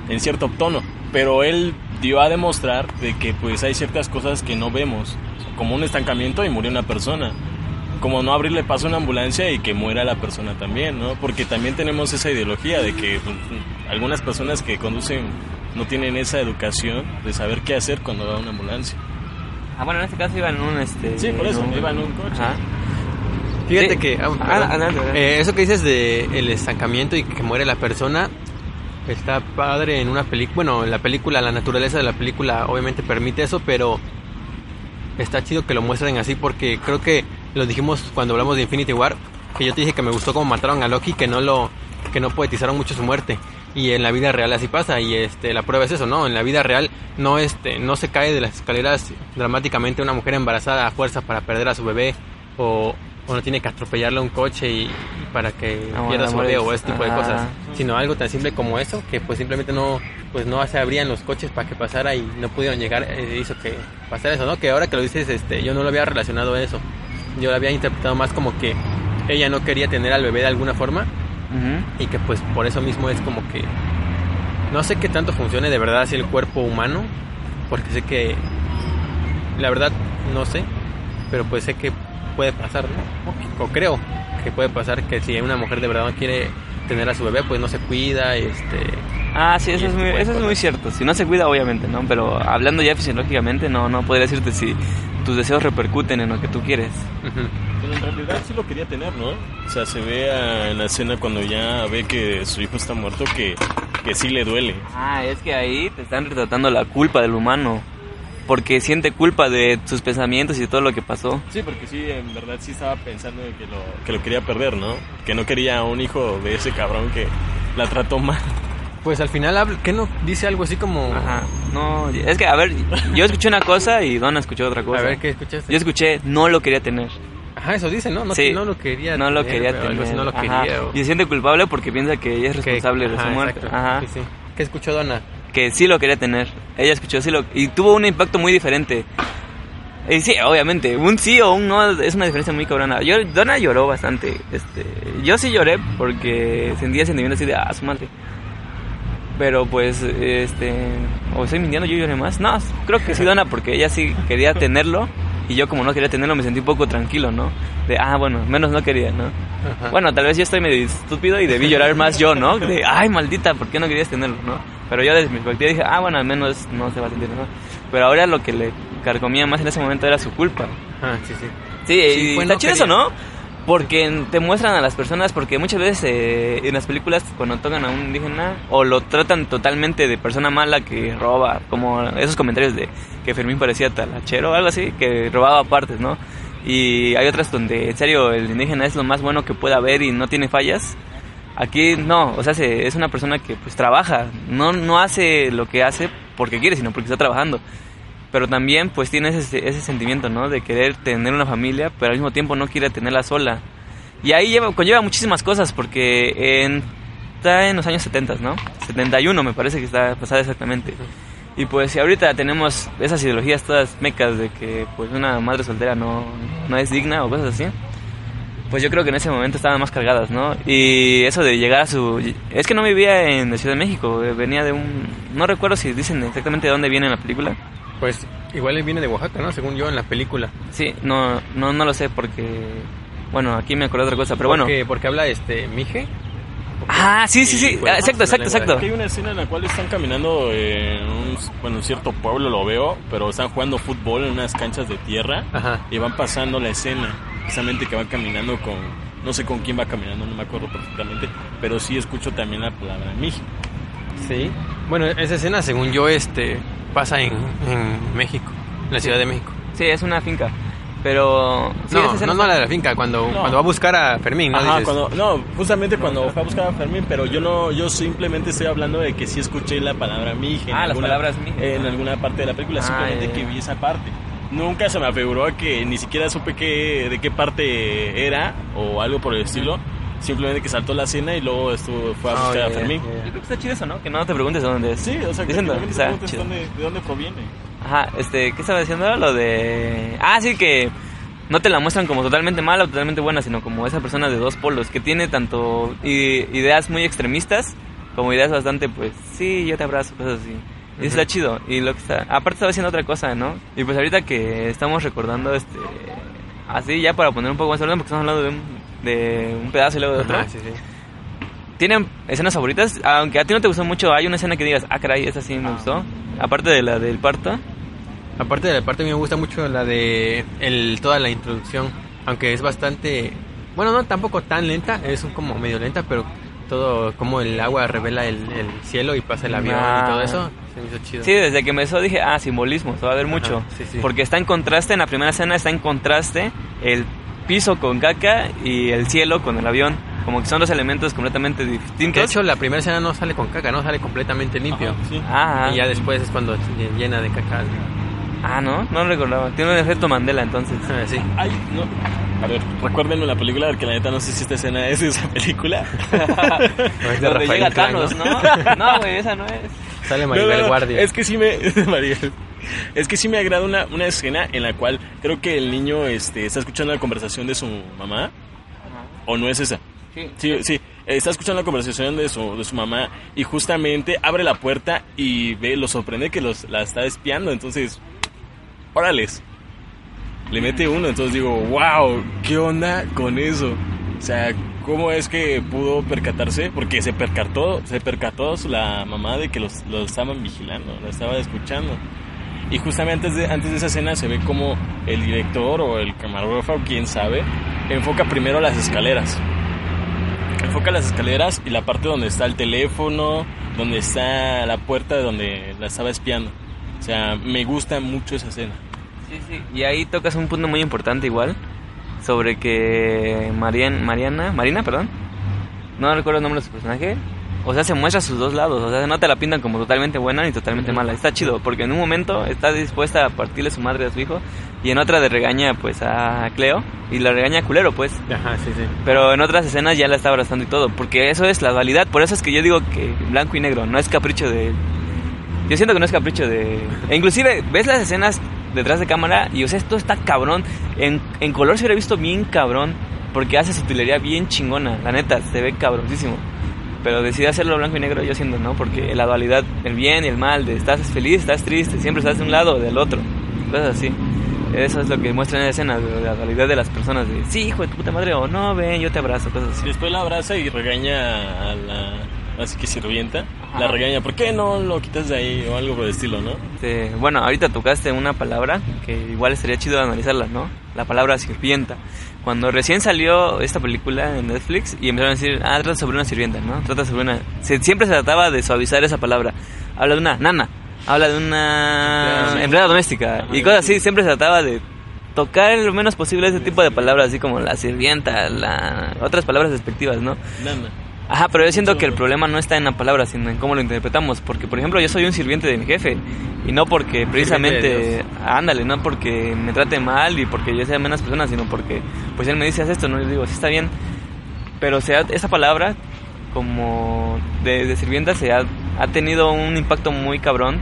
en cierto tono. Pero él dio a demostrar de que pues hay ciertas cosas que no vemos, como un estancamiento y murió una persona. Como no abrirle paso a una ambulancia y que muera la persona también, ¿no? Porque también tenemos esa ideología de que pues, algunas personas que conducen no tienen esa educación de saber qué hacer cuando va una ambulancia. Ah, bueno, en este caso iba en un este. Sí, por eso, en iba en un coche. Ajá. Fíjate Sí. que... ah, Ah, perdón. adelante, adelante. Eh, eso que dices de el estancamiento y que muere la persona está padre en una película. Bueno, en la película, la naturaleza de la película obviamente permite eso, pero está chido que lo muestren así porque creo que lo dijimos cuando hablamos de Infinity War, que yo te dije que me gustó cómo mataron a Loki, que no lo que no poetizaron mucho su muerte. Y en la vida real así pasa y este la prueba es eso, ¿no? En la vida real no este no se cae de las escaleras dramáticamente una mujer embarazada a fuerza para perder a su bebé o, o no tiene que atropellarle a un coche y, y para que Ah, bueno, pierda su bebé o ese tipo de Ajá. cosas, sino algo tan simple como eso que pues simplemente no pues no se abrían los coches para que pasara y no pudieron llegar eh, hizo que pasara eso, ¿no? Que ahora que lo dices este yo no lo había relacionado a eso. Yo lo había interpretado más como que ella no quería tener al bebé de alguna forma Y que pues por eso mismo es como que no sé qué tanto funcione de verdad así el cuerpo humano porque sé que la verdad no sé pero pues sé que puede pasar ¿no? o creo que puede pasar que si una mujer de verdad no quiere tener a su bebé pues no se cuida este Ah, sí, eso es, muy, eso es muy cierto. Si no se cuida, obviamente, ¿no? Pero hablando ya fisiológicamente, no, no podría decirte si tus deseos repercuten en lo que tú quieres. Pero en realidad sí lo quería tener, ¿no? O sea, se ve en la escena cuando ya ve que su hijo está muerto que, que sí le duele. Ah, es que ahí te están retratando la culpa del humano. Porque siente culpa de sus pensamientos y de todo lo que pasó. Sí, porque sí, en verdad sí estaba pensando que lo, que lo quería perder, ¿no? Que no quería a un hijo de ese cabrón que la trató mal. Pues al final que no dice algo así como Ajá. No, es que, a ver, yo escuché una cosa y Donna escuchó otra cosa. a ver qué escuchaste Yo escuché, no lo quería tener. ajá eso dice no no, Sí. no lo quería No lo quería algo tener. así, no lo Ajá. quería o- Y se siente culpable porque piensa que ella es que- responsable de ajá, su muerte. exacto. Ajá. Sí, sí. ¿Qué escuchó Donna? que sí lo quería tener. Ella escuchó sí lo y tuvo un impacto muy diferente. Y sí, obviamente, un sí o un no es una diferencia muy cabrona. Yo, Donna lloró bastante. Este, yo sí lloré porque sentía sentimiento así de ah, su madre. Pero pues, este, o estoy mintiendo, yo lloré más. No, creo que sí, Donna, porque ella sí quería tenerlo. Y yo, como no quería tenerlo, me sentí un poco tranquilo, ¿no? De, ah, bueno, menos no quería, ¿no? Ajá. Bueno, tal vez yo estoy medio estúpido y debí llorar más yo, ¿no? De, ay, maldita, ¿por qué no querías tenerlo, no? Pero yo desde mi perspectiva dije, ah, bueno, al menos no se va a sentir, ¿no? Pero ahora lo que le carcomía más en ese momento era su culpa. Ah, sí, sí. Sí, Sí, y fue está no chido eso. ¿no? Porque te muestran a las personas, porque muchas veces eh, en las películas cuando tocan a un indígena o lo tratan totalmente de persona mala que roba, como esos comentarios de que Fermín parecía talachero o algo así, que robaba partes, ¿no? Y hay otras donde en serio el indígena es lo más bueno que pueda haber y no tiene fallas. Aquí no, o sea, se- es una persona que pues trabaja, no, no hace lo que hace porque quiere, sino porque está trabajando pero también pues tiene ese, ese sentimiento, ¿no? De querer tener una familia, pero al mismo tiempo no quiere tenerla sola. Y ahí lleva, conlleva muchísimas cosas, porque en, está en los años 70, ¿no? 71 me parece que está pasada exactamente. Y pues si ahorita tenemos esas ideologías todas mecas de que pues una madre soltera no, no es digna o cosas así, pues yo creo que en ese momento estaban más cargadas, ¿no? Y eso de llegar a su... Es que no vivía en la Ciudad de México, venía de un... No recuerdo si dicen exactamente de dónde viene en la película. Pues igual él viene de Oaxaca, ¿no? Según yo en la película. Sí, no, no, no lo sé porque, bueno, aquí me acordé de otra cosa, pero bueno, Porque, porque habla este Mije. Ah, sí, sí, sí. Pues, Ah, exacto, la exacto, exacto. Aquí hay una escena en la cual están caminando en un, bueno, en cierto pueblo, lo veo, pero están jugando fútbol en unas canchas de tierra Ajá. y van pasando la escena, precisamente que van caminando con, no sé con quién va caminando, no me acuerdo perfectamente, pero sí escucho también la palabra Miji. Sí. Bueno, esa escena, según yo, este pasa en, en México, en la Ciudad de México. Sí, es una finca. Pero. sí, no, no, no la de la finca, cuando, No. cuando va a buscar a Fermín, ¿no? Ajá, cuando, no, justamente cuando fue a buscar a Fermín, pero yo no, yo simplemente estoy hablando de que sí escuché la palabra Miji. en Ah, las alguna- palabras Miji. En alguna parte de la película, Ah, simplemente que vi esa parte. Nunca se me afiguró que ni siquiera supe qué, de qué parte era o algo por el estilo. Simplemente que saltó la escena y luego estuvo, fue a Ah, buscar ya, a ya, Fermín. Yo creo que está chido eso, ¿no? Que no te preguntes de dónde es. Sí, o sea, que Dicen, realmente o te chido. dónde, de dónde proviene. Ajá, este, ¿qué estaba diciendo? Lo de... Ah, sí, que no te la muestran como totalmente mala o totalmente buena, sino como esa persona de dos polos, que tiene tanto i- ideas muy extremistas como ideas bastante, pues, sí, yo te abrazo, cosas así. Y eso está chido. Y lo que está... Aparte estaba haciendo otra cosa, ¿no? Y pues ahorita que estamos recordando, este... Así ya para poner un poco más orden, porque estamos hablando de un, de un pedazo y luego de otro. Ajá, sí, sí. ¿Tienen escenas favoritas? Aunque a ti no te gustó mucho, hay una escena que digas, ah, caray, esa sí me gustó. Aparte de la del parto. Aparte de la parte, a mí me gusta mucho la de el, toda la introducción, aunque es bastante, bueno, no tampoco tan lenta, es un como medio lenta, pero todo como el agua revela el, el cielo y pasa el avión Ah. y todo eso, se me hizo chido. Sí, desde que empezó dije, ah, simbolismo, se va a ver mucho. sí, sí. Porque está en contraste, en la primera escena está en contraste el piso con caca y el cielo con el avión. Como que son dos elementos completamente distintos. de hecho la primera escena no sale con caca, no sale completamente limpio. Ajá, sí. ah, Y ya después es cuando llena de caca. ah, no, no recordaba. Tiene un efecto Mandela entonces. Ah, sí. Ay, no. A ver, recuérdenme la película, porque la neta no sé si esta escena es de esa película. <laughs> <laughs> Es de Donde Rafael llega Thanos, ¿no? ¿no? <laughs> No, güey, esa no es. Sale No, Maribel no, no, Guardia. Es que sí me. Maribel. Es que sí me agrada una, una escena en la cual creo que el niño este, está escuchando la conversación de su mamá. ¿O no es esa? Sí. Sí, sí. Está escuchando la conversación de su, de su mamá y justamente abre la puerta y ve, lo sorprende que los, la está espiando. Entonces, órales. Le mete uno, entonces digo, wow, ¿qué onda con eso? O sea, ¿cómo es que pudo percatarse? Porque se percató, se percató la mamá de que los, los estaban vigilando, la estaba escuchando. Y justamente antes de, antes de esa escena se ve como el director o el camarógrafo, quién sabe, enfoca primero las escaleras. Enfoca las escaleras y la parte donde está el teléfono, donde está la puerta de donde la estaba espiando. O sea, me gusta mucho esa escena. Sí, sí. Y ahí tocas un punto muy importante igual. Sobre que Marian, Mariana, Marina, perdón. No recuerdo el nombre de su personaje. O sea, se muestra sus dos lados. O sea, no te la pintan como totalmente buena ni totalmente mala. Está chido, porque en un momento está dispuesta a partirle su madre a su hijo. Y en otra de regaña pues a Cleo. Y la regaña a culero pues. Ajá, sí, sí. Pero en otras escenas ya la está abrazando y todo. Porque eso es la dualidad. Por eso es que yo digo que blanco y negro no es capricho de... Yo siento que no es capricho de... E inclusive ves las escenas detrás de cámara y o sea, esto está cabrón. En, en color se hubiera visto bien cabrón. Porque hace su bien chingona. La neta, se ve cabroncísimo. Pero decide hacerlo blanco y negro yo siento, ¿no? Porque la dualidad, el bien y el mal, de estás feliz, estás triste, siempre estás de un lado o del otro. Cosas así. Eso es lo que muestra en la escena, la dualidad de las personas. De, sí, hijo de tu puta madre, o no, ven, yo te abrazo, cosas así. Después la abraza y regaña a la. Así que sirvienta. Ajá. La regaña, ¿por qué no lo quitas de ahí? O algo por el estilo, ¿no? Este, bueno, ahorita tocaste una palabra que igual estaría chido analizarla, ¿no? La palabra sirvienta. Cuando recién salió esta película en Netflix y empezaron a decir, ah, trata sobre una sirvienta, ¿no? Trata sobre una... se- siempre se trataba de suavizar esa palabra. Habla de una nana, habla de una Empleada. empleada doméstica Ajá, y cosas sí. así. Siempre se trataba de tocar lo menos posible ese tipo de palabras, así como la sirvienta, la... otras palabras despectivas, ¿no? Nana. Ajá, pero yo siento que el problema no está en la palabra, sino en cómo lo interpretamos. Porque, por ejemplo, yo soy un sirviente de mi jefe. Y no porque precisamente, ándale, no porque me trate mal y porque yo sea menos persona, sino porque, pues él me dice, haz esto, no le digo, sí está bien. Pero se ha- esa palabra, como de, de sirvienta, se ha, ha tenido un impacto muy cabrón.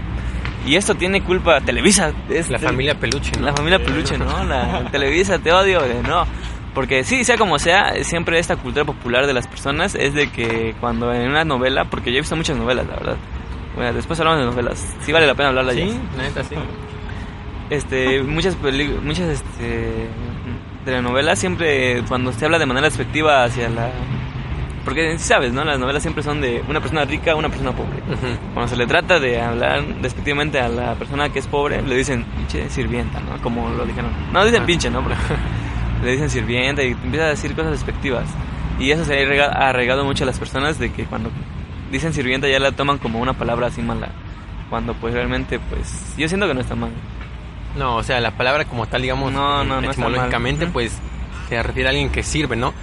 Y esto tiene culpa Televisa. es La familia Peluche, ¿no? la familia Peluche, ¿no? La <laughs> Televisa, te odio, no. Porque sí, sea como sea, siempre esta cultura popular de las personas es de que cuando en una novela, porque yo he visto muchas novelas, la verdad. Bueno, después hablamos de novelas. Sí vale la pena hablar de Sí, la neta sí. Este, muchas peli- muchas este telenovelas siempre cuando se habla de manera despectiva hacia la porque sabes, ¿no? Las novelas siempre son de una persona rica, una persona pobre. Ujú. Cuando se le trata de hablar despectivamente a la persona que es pobre, le dicen pinche sirvienta, ¿no? Como lo dijeron. No dicen Ah. pinche, ¿no? Le dicen sirvienta y empieza a decir cosas despectivas. Y eso se ha arraiga- ha arraigado mucho a las personas de que cuando dicen sirvienta ya la toman como una palabra así mala. Cuando pues realmente, pues yo siento que no está mal. No, o sea, la palabra como tal, digamos, No, no, no etimológicamente, pues se refiere a alguien que sirve, ¿no?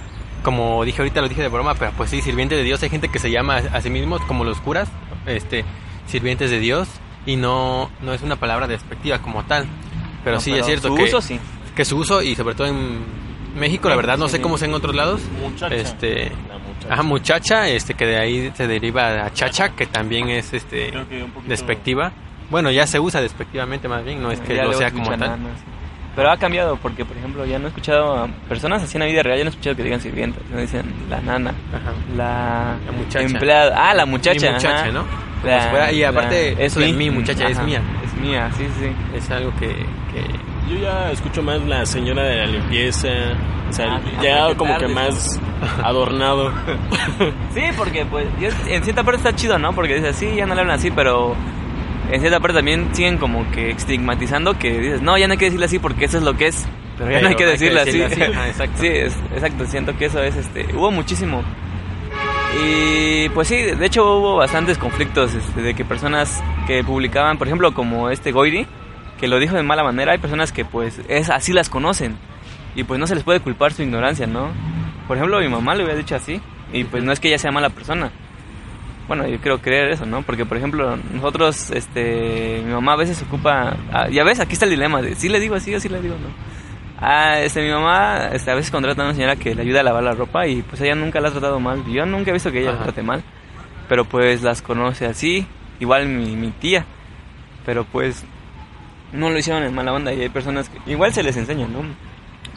Como dije ahorita, lo dije de broma, pero pues sí, sirviente de Dios. Hay gente que se llama a sí mismos como los curas, este, sirvientes de Dios, y no, no es una palabra despectiva como tal. Pero No, sí, es cierto su que, uso sí. Que su uso, y sobre todo en México, la verdad, no sé cómo sea en otros lados. Muchacha. Este, muchacha. ajá, muchacha, este, que de ahí se deriva a chacha, que también es este poquito- despectiva. Bueno, ya se usa despectivamente más bien, no es que Ya lo sea como tal. nada. Pero ha cambiado porque, por ejemplo, ya no he escuchado a personas así en la vida real, ya no he escuchado que digan sirvienta, no dicen la nana, Ajá. la, La muchacha. empleada, ah, la muchacha, Mi muchacha, ajá. ¿no? La- fuera- y aparte, la- eso de mi, muchacha es mía. Es mía, sí, sí. Es algo que, que- Yo ya escucho más la señora de la limpieza, o sea, Ah, ya como que más adornado. Sí, porque pues en cierta parte está chido, ¿no? Porque dices, sí, ya no le hablan así, pero en cierta parte también siguen como que estigmatizando que dices, no, ya no hay que decirle así porque eso es lo que es. Pero ya no hay que Pero hay que decirle así. ajá, <laughs> exacto. Sí, es- exacto, siento que eso es, este, hubo muchísimo. Y pues sí, de hecho hubo bastantes conflictos este, de que personas que publicaban, por ejemplo, como este Goiri, que lo dijo de mala manera, hay personas que pues es así las conocen y pues no se les puede culpar su ignorancia, ¿no? Por ejemplo, mi mamá le hubiera dicho así y pues no es que ella sea mala persona. Bueno, yo quiero creer eso, ¿no? Porque, por ejemplo, nosotros, este, mi mamá a veces ocupa, ah, ya ves, aquí está el dilema de, ¿sí le digo así o sí le digo no? Ah, este, mi mamá, este, a veces contrata a una señora que le ayuda a lavar la ropa y pues ella nunca la ha tratado mal. Yo nunca he visto que ella la trate mal, pero pues las conoce así, igual mi, mi tía, pero pues no lo hicieron en mala onda y hay personas que igual se les enseña, ¿no?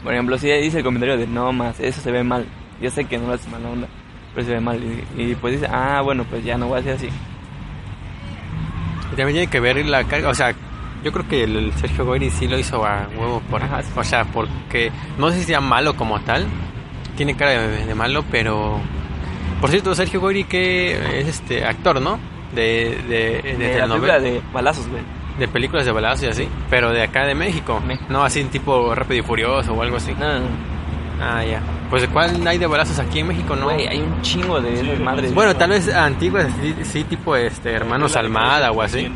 Por ejemplo, si dice el comentario de no más, eso se ve mal, yo sé que no lo hace mala onda, pero se ve mal y, y, pues dice, ah, bueno, pues ya no voy a hacer así. y también tiene que ver la carga, o sea, yo creo que el, Sergio Goyri sí lo hizo a huevo, por, Ajá, sí. o sea, porque no sé si sea malo como tal, tiene cara de, de malo, pero por cierto, Sergio Goyri que es este actor, ¿no? De, de, de, De, la película de balazos, güey. De películas de balazos y así, pero de acá de México, México. no así tipo Rápido y Furioso o algo así. No. Ah, ya. Pues ¿cuál hay de balazos aquí en México? No. Güey, hay un chingo de esas madres. Bueno, tal vez antiguas, sí, sí, tipo este Hermanos Almada o así.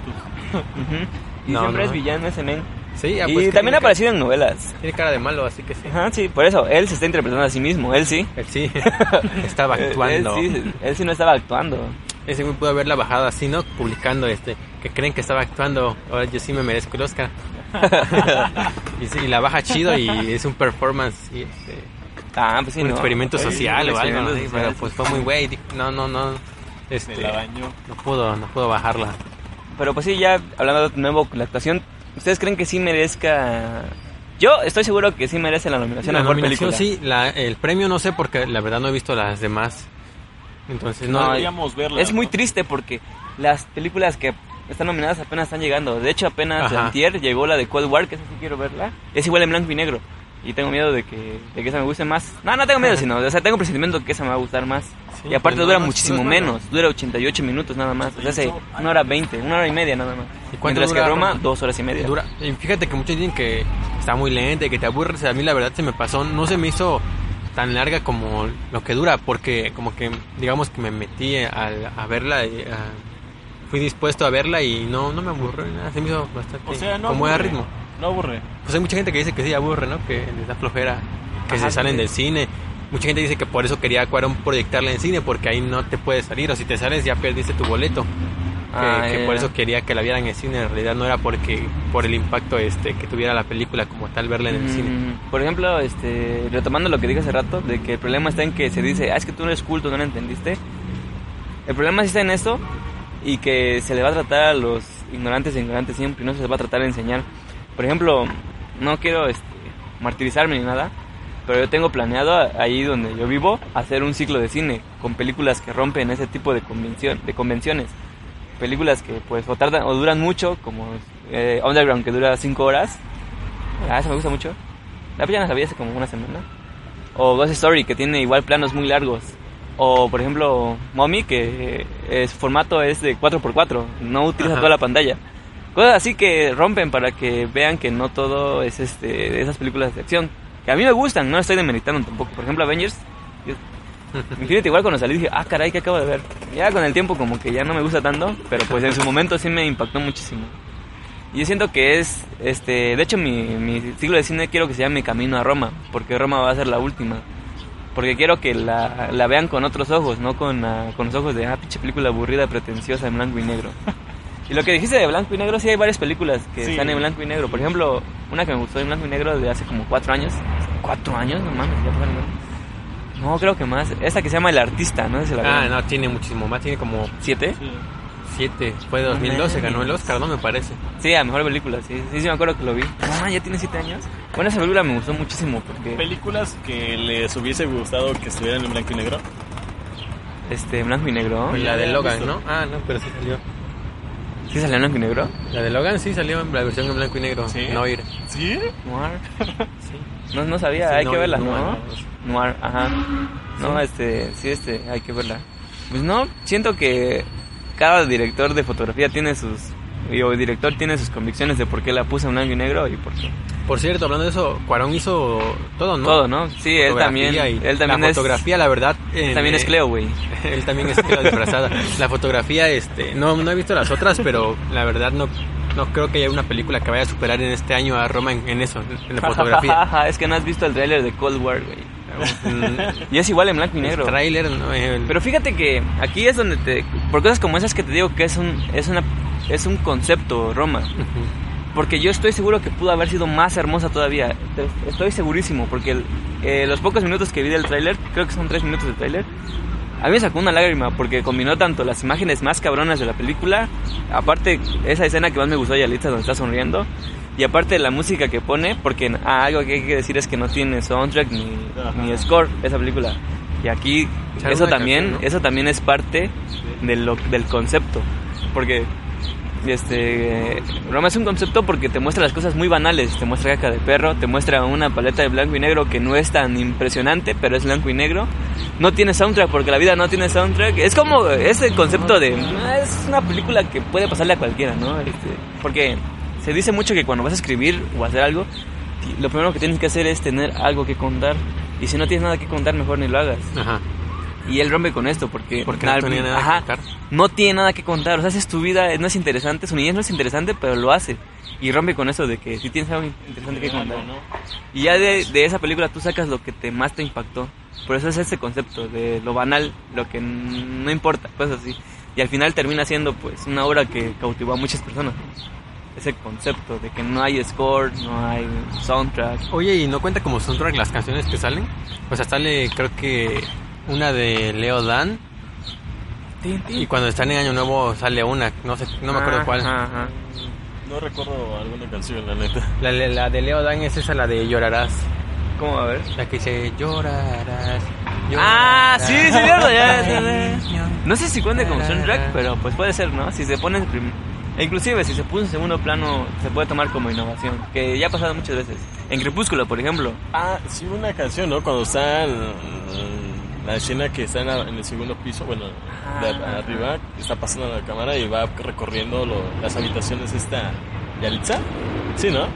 Y No, siempre no. es villano ese men. Sí, ah, y pues, también tiene ha aparecido en novelas. Tiene cara de malo, así que sí. Ajá, sí, por eso. Él se está interpretando a sí mismo, él sí. Él sí, <laughs> estaba Él- <laughs> actuando. Él, sí, él sí no estaba actuando. Ese güey pudo haberla bajado así, ¿no? Publicando este, que creen que estaba actuando. Ahora yo sí me merezco el Oscar. <laughs> y, sí, y la baja chido y es un performance, y, este, Ah, pues sí, un no. experimento social o algo. pues fue muy güey. No, no, no. Este, la bañó. no pudo, no pudo bajarla. Pero pues sí, ya hablando de nuevo la actuación, ¿ustedes creen que sí merezca...? Yo estoy seguro que sí merece la nominación La a mejor nominación película. sí, la, el premio no sé porque la verdad no he visto las demás. Entonces no, No, Deberíamos verla. Es muy ¿no? triste porque las películas que están nominadas apenas están llegando. De hecho, apenas antier llegó la de Cold War, que esa sí quiero verla. Es igual en blanco y negro. Y tengo miedo de que, de que esa me guste más. No, no tengo miedo, <laughs> sino, o sea, tengo presentimiento que esa me va a gustar más. Sí, y aparte pues, dura no, muchísimo no menos. Dura 88 minutos nada más. O sea, hace una hora 20, una hora y media nada más. ¿Y cuánto Mientras que dura Roma, Roma? dos horas y media. dura. Y fíjate que muchos dicen que está muy lenta y que te aburres. A mí la verdad se me pasó, no se me hizo tan larga como lo que dura porque como que digamos que me metí a, a verla y, ah, fui dispuesto a verla y no no me aburrió nada se me hizo bastante O sea, no como aburre. ritmo No aburre. pues hay mucha gente que dice que sí aburre no que les da flojera que Ajá, se salen sí. del cine mucha gente dice que por eso quería Cuarón proyectarla en cine porque ahí no te puedes salir o si te sales ya perdiste tu boleto que, Ah, que por eso quería que la vieran en el cine en realidad no era porque por el impacto este que tuviera la película como tal verla en el cine Mm, Por ejemplo, este, retomando lo que dije hace rato, de que el problema está en que se dice, ah, es que tú no eres culto, no lo entendiste. El problema sí está en esto y que se le va a tratar a los ignorantes e ignorantes siempre y no se les va a tratar de enseñar. Por ejemplo, no quiero este, martirizarme ni nada, pero yo tengo planeado ahí donde yo vivo hacer un ciclo de cine con películas que rompen ese tipo de, convención, de convenciones. Películas que pues o tardan o duran mucho, como eh, Underground que dura 5 horas. Ah, eso me gusta mucho. La ya la sabía hace como una semana. O Ghost Story que tiene igual planos muy largos. O, por ejemplo, Mommy, que eh, su formato es de 4x4, no utiliza Ajá. toda la pantalla. Cosas así que rompen para que vean que no todo es este de esas películas de acción. Que a mí me gustan, no estoy demeritando tampoco. Por ejemplo, Avengers. yo- <laughs> Infinity igual cuando salí dije, ah, caray, que acabo de ver. Ya con el tiempo como que ya no me gusta tanto, pero pues en su momento sí me impactó muchísimo. Y yo siento que es, este, de hecho mi, mi ciclo de cine quiero que se llame Camino a Roma, porque Roma va a ser la última. Porque quiero que la, la vean con otros ojos, no con, ah, con los ojos de, ah, pinche película aburrida, pretenciosa en blanco y negro. <laughs> y lo que dijiste de blanco y negro, sí hay varias películas que Sí. están en blanco y negro. Por ejemplo, una que me gustó en blanco y negro de hace como cuatro años. ¿Cuatro años? No mames, ya fueron, ¿no? Creo que más. Esta que se llama El Artista, no la Ah, no, tiene muchísimo más, tiene como ¿Siete? siete. Fue de 2012, ganó el Oscar, ¿no? Me parece. Sí, a mejor película, sí. Sí, sí me acuerdo que lo vi. Ah, ya tiene siete años. Bueno, esa película me gustó muchísimo porque... Películas que les hubiese gustado que estuvieran en blanco y negro. Este, blanco y negro. La de Logan. ¿no? Ah, no, pero sí salió. ¿Sí salió en blanco y negro? La de Logan sí salió en la versión en blanco y negro. ¿Sí? No ir. ¿Sí? Noir. Sí. No, no sabía, Sí, hay no, que verla, no, ¿no? No. Noir, ajá. No, este, sí, este, hay que verla. Pues no, siento que cada director de fotografía tiene sus... O director tiene sus convicciones de por qué la puso en blanco y negro y por qué. Por cierto, hablando de eso, Cuarón hizo todo, ¿no? Todo, ¿no? Sí, él también, él también la es... fotografía, la verdad. en, También es eh, Cleo, güey. <laughs> Él también es Cleo disfrazada. La fotografía, este, no, no he visto las otras, pero la verdad no, no creo que haya una película que vaya a superar en este año a Roma en, en eso, en la fotografía. <laughs> es que no has visto el tráiler de Cold War, güey. Mm, Y es igual en blanco y negro. El tráiler, no, el- Pero fíjate que aquí es donde te... Por cosas como esas que te digo que es un, es una, es un concepto, Roma. Porque yo estoy seguro que pudo haber sido más hermosa todavía. Estoy segurísimo, porque el- eh, los pocos minutos que vi del tráiler, creo que son tres minutos del tráiler, a mí me sacó una lágrima porque combinó tanto las imágenes más cabronas de la película, aparte esa escena que más me gustó, Yalitza, donde está sonriendo, y aparte la música que pone, porque ah, algo que hay que decir es que no tiene soundtrack ni, ni score esa película. Y aquí eso también, canción, ¿no? eso también es parte de lo, del concepto, porque este Roma es un concepto porque te muestra las cosas muy banales, te muestra caca de perro, te muestra una paleta de blanco y negro que no es tan impresionante, pero es blanco y negro. No tiene soundtrack porque la vida no tiene soundtrack. Es como ese concepto de "Ah, es una película que puede pasarle a cualquiera, ¿no? Este, porque se dice mucho que cuando vas a escribir o hacer algo, lo primero que tienes que hacer es tener algo que contar. Y si no tienes nada que contar, mejor ni lo hagas. Ajá. Y él rompe con esto porque, Porque no tenía nada que contar. no tiene nada que contar. O sea, haces tu vida, no es interesante, su niñez no es interesante, pero lo hace. Y rompe con eso de que si tienes algo interesante que contar. Y ya de, de esa película tú sacas lo que te más te impactó. Por eso es ese concepto de lo banal, lo que no importa, pues así. Y al final termina siendo pues una obra que cautivó a muchas personas. Ese concepto de que no hay score, no hay soundtrack. Oye, ¿y no cuenta como soundtrack las canciones que salen? O sea, sale creo que una de Leo Dan y cuando están en Año Nuevo sale una, no sé, no me acuerdo Ajá, cuál. ajá. No recuerdo alguna canción, la neta. La, de Leo Dan es esa, la de Llorarás. ¿Cómo a ver? La que dice Llorarás. Ah, sí, sí, cierto, ya, ya, llorarás". <laughs> ya. No sé si cuente como soundtrack, pero pues puede ser, ¿no? Si se pone e inclusive si se puso en segundo plano, se puede tomar como innovación, que ya ha pasado muchas veces. En Crepúsculo, por ejemplo. Ah, sí, una canción, ¿no? Cuando está la escena que está en, la- en el segundo piso, bueno, de Ah. arriba, está pasando la cámara y va recorriendo lo- las habitaciones esta Yalitza. Sí, ¿no?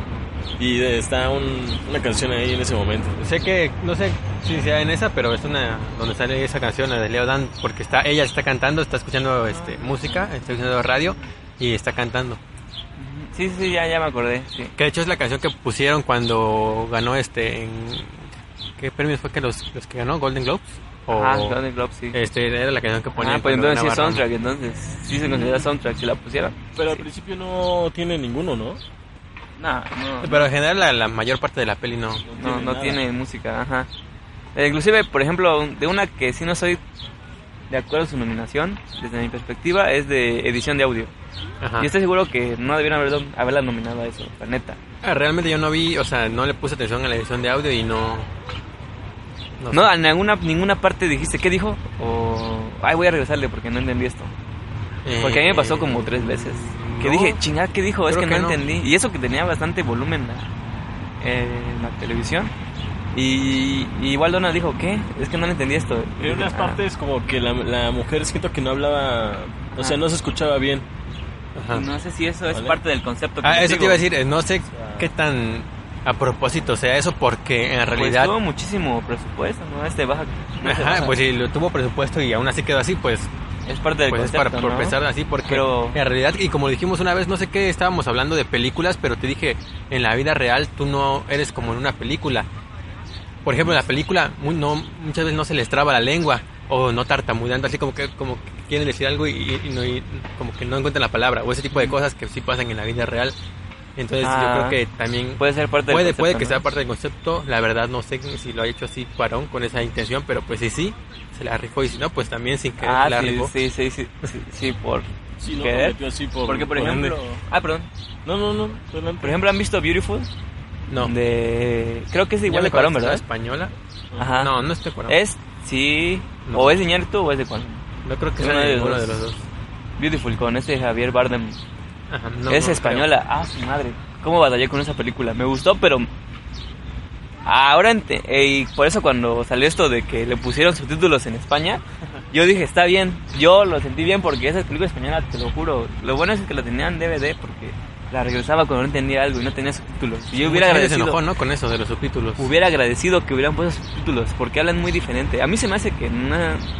Y está un- una canción ahí en ese momento. Sé que, no sé si sea en esa, pero es una donde sale esa canción, la de Leo Dan, porque está, ella está cantando, está escuchando este, música, está escuchando radio y está cantando. Sí, sí, ya, ya me acordé, sí. Que de hecho es la canción que pusieron cuando ganó este en ¿qué premios fue que los, los que ganó? Golden Globes o Ah, Golden Globe, sí. este era la canción que ponían Ah, pues entonces sí es soundtrack, entonces sí se considera soundtrack si la pusieran. Pero al principio no tiene ninguno, ¿no? No, no. Pero en general la, la mayor parte de la peli no. No, tiene no tiene música, ajá. Eh, inclusive, por ejemplo, de una que sí no soy de acuerdo a su nominación, desde mi perspectiva, es de edición de audio. Ajá. Y estoy seguro que no debieron haberlo- haberla nominado a eso, la neta. Ah, realmente yo no vi, o sea, no le puse atención a la edición de audio y no no, No, sé. en ninguna, ninguna parte dijiste, ¿qué dijo? O, ay, voy a regresarle porque no entendí esto. Porque a mí me pasó Eh, como tres veces. Que no. dije, chingada, ¿qué dijo? Es que, que no, no. entendí. Y eso que tenía bastante volumen la- en la televisión. Y, y igual Donald dijo, ¿qué? Es que no le entendí esto. En unas Ah, partes como que la, la mujer siento que no hablaba, o sea, Ah. no se escuchaba bien. Ajá. No sé si eso es Vale. parte del concepto. que Ah, eso te iba a decir, no sé qué tan a propósito sea eso, porque en Pues realidad... tuvo muchísimo presupuesto, ¿no? Este baja. no Ajá, baja. pues si lo tuvo presupuesto y aún así quedó así, pues es parte del pues es para concepto, por ¿no? pensar así porque Pero- en realidad y como dijimos una vez no sé qué estábamos hablando de películas pero te dije en la vida real tú no eres como en una película por ejemplo en la película muy- no, muchas veces no se les traba la lengua o no tartamudeando así como que como que quieren decir algo y, y no, y como que no encuentran la palabra o ese tipo de cosas que sí pasan en la vida real entonces Ah, yo creo que también Puede ser parte del puede, concepto, puede que ¿no? sea parte del concepto la verdad no sé si lo ha hecho así Cuarón con esa intención pero pues sí sí se la rifó y si no pues también sin querer Ah, se la sí, rifó sí, sí, sí, sí, sí, por Sí, no, querer. así por, Porque, por por ejemplo... ende. Ah, perdón. No, no, no, adelante. Por ejemplo, ¿han visto Beautiful? No De... Creo que es igual de Cuarón, ¿verdad? española? Ajá. No, no estoy Cuarón. Es, sí... No. O es de Iñárritu o es de Cuarón. no creo que es sea de ninguno de los dos. Beautiful, con este Javier Bardem. Ajá, no, es no española. Ah, su madre. ¿Cómo batallé con esa película? Me gustó, pero... Ahora, ente- y por eso cuando salió esto de que le pusieron subtítulos en España, <laughs> yo dije, está bien. Yo lo sentí bien porque esa película española, te lo juro. Lo bueno es que la tenían en DVD porque la regresaba cuando no entendía algo y no tenía subtítulos. Y yo hubiera Mucha gente se agradecido... enojó, ¿no? Con eso de los subtítulos. hubiera agradecido que hubieran puesto subtítulos porque hablan muy diferente. A mí se me hace que no,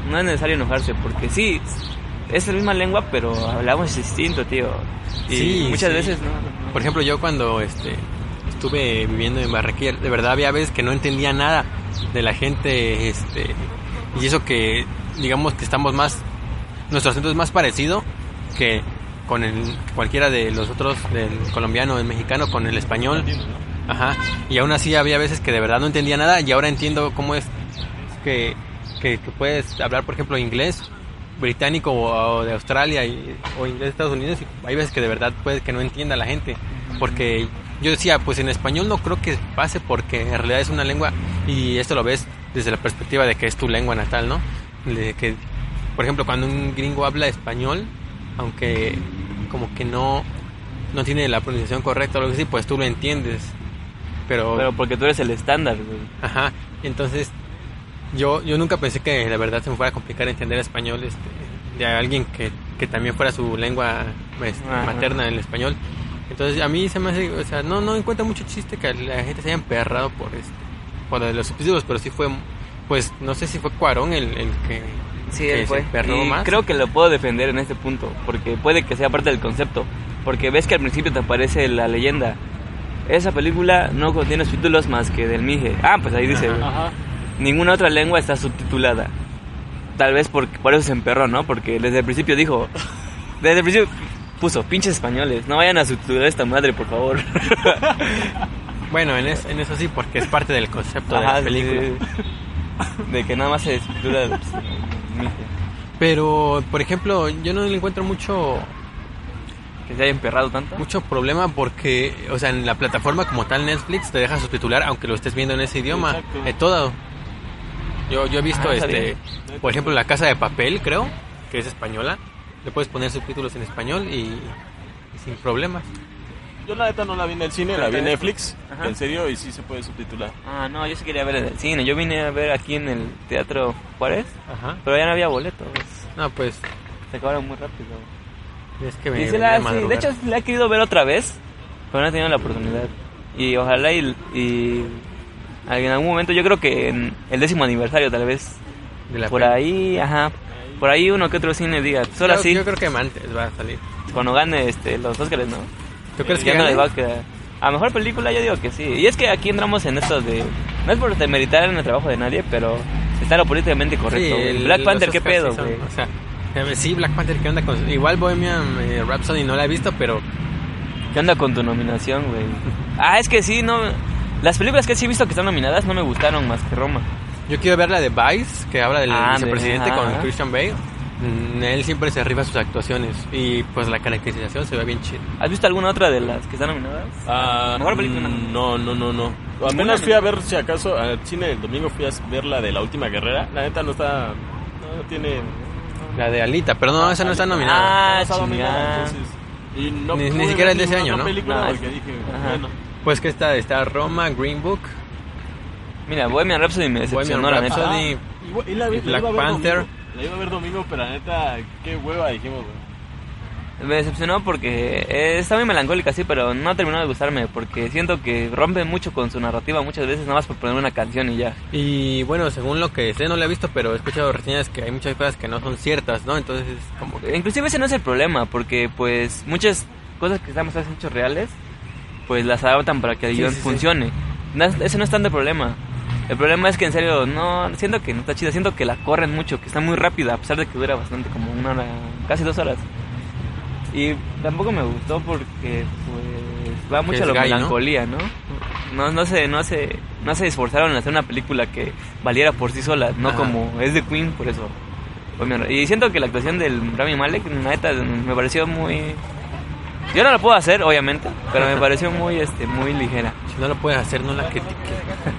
no es necesario enojarse porque sí, es la misma lengua, pero hablamos distinto, tío. Y Sí, muchas sí. veces no. Por ejemplo, yo cuando este estuve viviendo en Barranquilla, de verdad había veces que no entendía nada de la gente, este, y eso que digamos que estamos más, nuestro acento es más parecido que con el cualquiera de los otros, del colombiano, del mexicano, con el español. Ajá. Y aún así había veces que de verdad no entendía nada y ahora entiendo cómo es que, que, que puedes hablar, por ejemplo, inglés británico o, o de Australia y- o inglés de Estados Unidos y hay veces que de verdad puede que no entienda la gente. Porque yo decía, pues en español no creo que pase porque en realidad es una lengua y esto lo ves desde la perspectiva de que es tu lengua natal, ¿no? De que, por ejemplo, cuando un gringo habla español, aunque como que no, no tiene la pronunciación correcta o algo así, pues tú lo entiendes. Pero, Pero porque tú eres el estándar, güey. ajá, entonces yo, yo nunca pensé que de verdad se me fuera a complicar entender español este, de alguien que, que también fuera su lengua este, materna el español. Entonces a mí se me hace, o sea, no, no encuentro mucho chiste que la gente se haya emperrado por este, por los subtítulos, pero sí fue, pues no sé si fue Cuarón el, el que, Sí, él fue. Y más. creo que lo puedo defender en este punto, porque puede que sea parte del concepto. Porque ves que al principio te aparece la leyenda. Esa película no contiene subtítulos más que del Mije. Ah, pues ahí dice, Ajá. ninguna otra lengua está subtitulada. Tal vez por, por eso se emperró, ¿no? Porque desde el principio dijo, <laughs> desde el principio puso, pinches españoles, no vayan a subtitular esta madre, por favor. <laughs> Bueno, en, es- en eso sí, porque es parte del concepto de la película. sí. De que nada más se subtitula Mije. <laughs> Pero, por ejemplo, yo no le encuentro mucho Que se haya emperrado tanto. mucho problema porque, o sea, en la plataforma como tal Netflix te deja subtitular aunque lo estés viendo en ese idioma, Exacto. de todo. Yo, yo he visto, Ah, este, sabía. por ejemplo, La Casa de Papel, creo, que es española, le puedes poner subtítulos en español y, y sin problemas. Yo la neta no la vi en el cine, la vi en Netflix, Ajá. en serio, y sí se puede subtitular. Ah, no, yo sí quería ver en el cine. Yo vine a ver aquí en el Teatro Juárez, Ajá. pero ya no había boletos. No, pues, Se acabaron muy rápido. es que me Y venía la- a sí, de hecho, la he querido ver otra vez, pero no he tenido la oportunidad. Y ojalá y, y en algún momento, yo creo que en el décimo aniversario tal vez, De la por ahí, ajá, por ahí uno que otro cine diga, pues ahora Yo- sí, Yo creo que antes va a salir. cuando gane este, los Óscares, ¿no? ¿Tú crees que gane? les va a quedar. A mejor película yo digo que sí. Y es que aquí entramos en esto de... No es por demeritar en el trabajo de nadie, pero está lo políticamente correcto. Sí, el- Black Panther, ¿qué sí pedo, son- güey? O sea, eh, sí, Black Panther, ¿qué onda con...? Igual Bohemian eh, Rhapsody no la he visto, pero ¿Qué onda con tu nominación, güey? Ah, es que sí, no... Las películas que sí he visto que están nominadas no me gustaron más que Roma. Yo quiero ver la de Vice, que habla del Ah, de- vicepresidente con. Christian Bale. Mm, Él siempre se arriba sus actuaciones y pues la caracterización se ve bien chida. ¿Has visto alguna otra de las que están nominadas? Ah, Mejor película. mm, No, no, no, no. Apenas fui a ver, si acaso, al cine el domingo fui a ver la de la última guerrera. La neta no está. No tiene. La de Alita, pero no, esa no está nominada. Ah, no está nominada, chingada. entonces. Y no Ni- siquiera es de ese año, ¿no? película No, porque es- dije, ajá. bueno. Pues que está, está Roma, Green Book, Mira, Bohemian Rhapsody me decepcionó, la neta. Ah, y, y la, vi- la Black Panther. La iba a ver domingo, pero la neta, qué hueva dijimos, güey. Me decepcionó porque eh, está muy melancólica, sí, pero no ha terminado de gustarme porque siento que rompe mucho con su narrativa muchas veces nada más por poner una canción y ya. Y bueno, según lo que sé, no lo he visto, pero he escuchado reseñas que hay muchas cosas que no son ciertas, ¿no? Entonces, como que... Inclusive ese no es el problema porque pues muchas cosas que estamos haciendo hechos reales pues las adaptan para que el Sí, guion sí, sí. funcione. No ese no es tanto el problema. El problema es que en serio no siento que no está chida, siento que la corren mucho, que está muy rápida a pesar de que dura bastante como una hora, casi dos horas. Y tampoco me gustó porque pues va mucho a la gay, ¿no? melancolía, ¿no? No, no se, no se, no se esforzaron en hacer una película que valiera por sí sola, no Ajá. como es de Queen, por eso. Pues, Y siento que la actuación del Rami Malek, la neta, me pareció muy... Yo no lo puedo hacer, obviamente, pero me <laughs> pareció muy, este, muy ligera. Si no lo puedes hacer, no la critiques.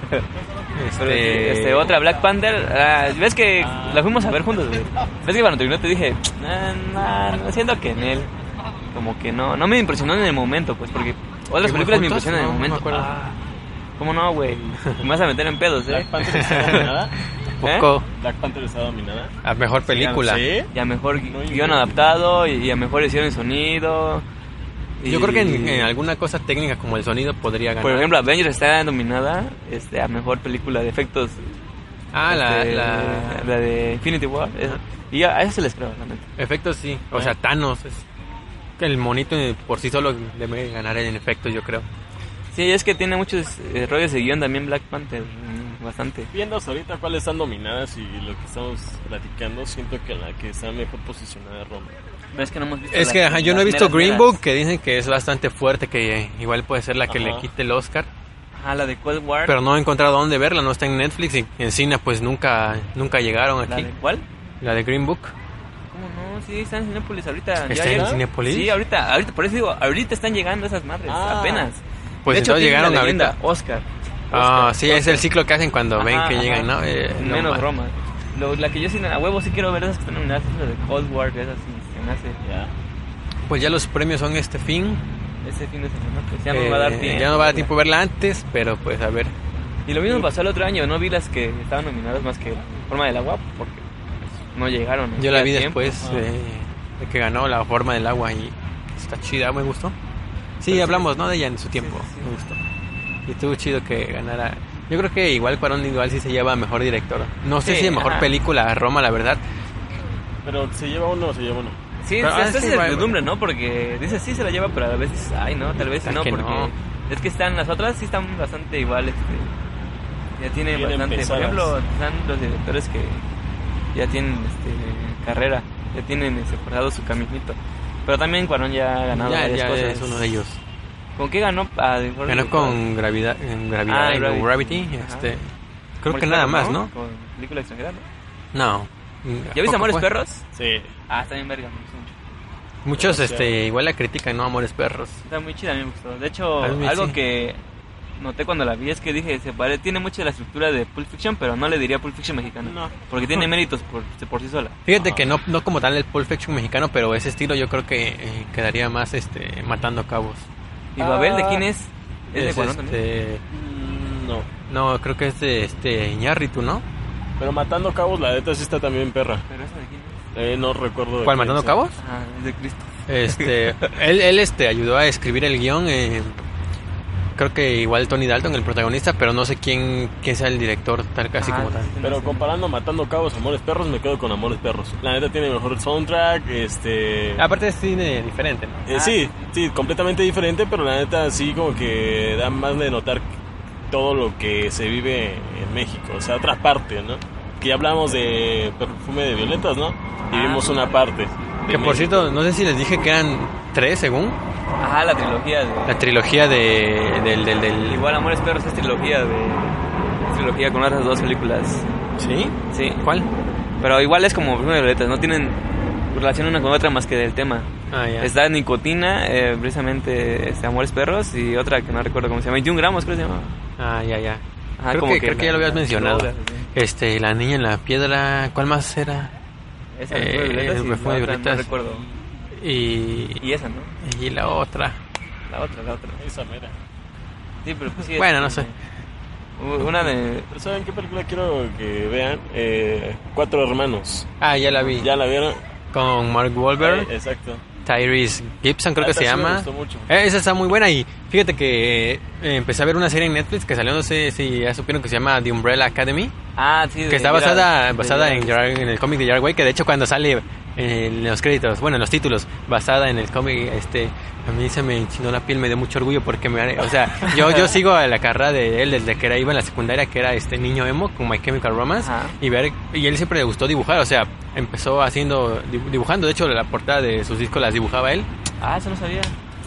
<laughs> Pero, este, otra, Black Panther, ah, ves que la fuimos a ver juntos, güey. Ves que cuando terminó te dije, "Ah, nah, no, siento que en él, como que no, no me impresionó en el momento, pues, porque otras ¿Vimos películas me impresionan en el No, no me momento. acuerdo. Ah, ¿Cómo no, güey? Me vas a meter en pedos, Black eh. Panther está dominada. Poco Black Panther está <laughs> dominada. a mejor película. ¿Sí? Y a mejor No, guion adaptado, y, y a mejor edición de sonido. Y- Yo creo que en, en alguna cosa técnica como el sonido podría ganar. Por ejemplo, Avengers está nominada este, a mejor película de efectos. ah, la, este, la- la de Infinity War. Y a, eso se les creo, neta. efectos sí. O sea, Thanos es que el monito por sí solo debe ganar en efectos, yo creo. Sí, es que tiene muchos eh, rollos de guion también Black Panther, mm, bastante. Viendo ahorita cuáles están dominadas y lo que estamos platicando, siento que la que está mejor posicionada es Roma. Pero es que no hemos visto Es las- que ajá, yo no he visto meras, Green meras. Book, que dicen que es bastante fuerte, que eh, igual puede ser la que Ajá. le quite el Oscar. Ajá, la de Cold War. Pero no he encontrado dónde verla, no está en Netflix y en cine pues nunca nunca llegaron ¿La aquí. de cuál? La de Green Book. ¿Cómo no? Sí, está en Cinépolis ahorita. ¿Está ¿Ya en llegó? Cinépolis? Sí, ahorita, ahorita, por eso digo, ahorita están llegando esas madres, Ah. apenas. Pues de hecho, entonces llegaron la leyenda, ahorita. Oscar. Ah, sí, es el ciclo que hacen cuando ven que ajá. llegan, ¿no? Eh, no Menos ma- Roma. Lo- la que yo sí, a huevo sí quiero ver esas que están nominadas, es la de Cold War, esas sí se Ya. Pues ya los premios son este fin. Ese fin de semana, pues ya no Eh, va a dar tiempo. ya no va a dar tiempo verla antes, pero pues a ver. Y lo mismo pasó el otro año, no vi las que estaban nominadas más que Forma del Agua, porque pues, no llegaron. Yo la vi tiempo. después Ah. eh, de que ganó la forma del agua y está chida, me gustó. Sí, Pero hablamos, ¿no? De ella en su tiempo, sí, sí. me gustó. Y estuvo chido que ganara. Yo creo que igual Cuarón igual sí se lleva a mejor director. No sé Sí, si de mejor ajá. película Roma, la verdad. Pero se lleva uno o se lleva uno. Sí, Pero, ah, es incertidumbre, ¿no? Porque dices sí se la lleva, pero a la vez dices, ay, no, tal vez no, que porque no. es que están las otras sí están bastante iguales. ya tienen Bien bastante. empezadas. Por ejemplo, están los directores que ya tienen este, carrera, ya tienen este, forjado su caminito. Pero también Cuarón ya ha ganado Ya, varias ya cosas. es uno de ellos. ¿Con qué ganó? Ah, de mejor Ganó con gravidad, en gravidad, Ah, Gravity. Gravity. Este, creo que nada más, ¿no? Con película extranjera, ¿no? No. ¿Ya viste Amores Fue- Perros? Sí. Ah, está bien verga. Muchos este, igual la critican, ¿no? Amores Perros. Está muy chida, a mí me gustó. De hecho, mí algo sí. que noté cuando la vi es que dije, se pare, tiene mucha de la estructura de Pulp Fiction, pero no le diría Pulp Fiction mexicano. No. Porque tiene méritos por, por sí sola. Fíjate Ajá. que no, no como tal el Pulp Fiction mexicano, pero ese estilo yo creo que eh, quedaría más este matando cabos. ¿Y Babel de Ah, quién es? ¿Es de Cuarón este, Mm, No. no, creo que es de este Iñárritu, ¿no? Pero Matando Cabos, la neta sí está también perra. ¿Pero esa de quién es? Eh, no recuerdo. ¿Cuál sea. cabos? Ah, es de Cristo. Este, <laughs> él, él este ayudó a escribir el guion. eh, creo que igual Tony Dalton, el protagonista, pero no sé quién, quién sea el director, tal casi Ah, como tal. Pero comparando Matando Cabos, Amores Perros, me quedo con Amores Perros. La neta tiene mejor soundtrack, este... Aparte es cine diferente, ¿no? Eh, Ah, sí, sí, sí, completamente diferente, pero la neta sí como que da más de notar todo lo que se vive en México, o sea, otra parte, ¿no? Que ya hablamos de perfume de violetas, ¿no? Y Ah, vimos una parte. Que por México. cierto, no sé si les dije que eran tres según Ajá, la trilogía de... la trilogía de, del, del, del- Igual Amores Perros es trilogía de... es trilogía con otras dos películas. ¿Sí? Sí. ¿Cuál? Pero igual es como Perfume de Violetas, no tienen relación una con otra más que del tema. Ah, ya. Está Nicotina, eh, precisamente este, Amores Perros, y otra que no recuerdo cómo se llama, 21 gramos creo que se llama. Ah, ya, ya. Ajá, creo como que, creo que ya la- lo habías mencionado. Este, la niña en la piedra, ¿cuál más era? Esa Eh, y Perfume de la otra. No recuerdo. Y, Y esa, ¿no? y la otra. La otra, la otra. Esa mera. Sí, pero pues sí. Bueno, es- no sé. Una de... Pero ¿saben qué película quiero que vean? Eh, Cuatro Hermanos. Ah, ya la vi. ¿Ya la vieron? Con Mark Wahlberg, Eh, exacto. Tyrese Gibson creo Ah, que se sí me llama. gustó mucho. Eh, esa está muy buena y fíjate que eh, empecé a ver una serie en Netflix que salió, no sé si ya supieron que se llama The Umbrella Academy, Ah, sí. que está basada basada en, el cómic de Jared Way, que de hecho cuando sale en los créditos, bueno, en los títulos, basada en el cómic, este, a mí se me enchinó la piel, me dio mucho orgullo porque me, o sea, yo yo <laughs> sigo a la carrera de él desde que era iba en la secundaria, que era este niño emo con My Chemical Romance Ajá. y ver y él siempre le gustó dibujar, o sea, empezó haciendo dibu- dibujando, de hecho la portada de sus discos las dibujaba él. Ah, eso no sabía.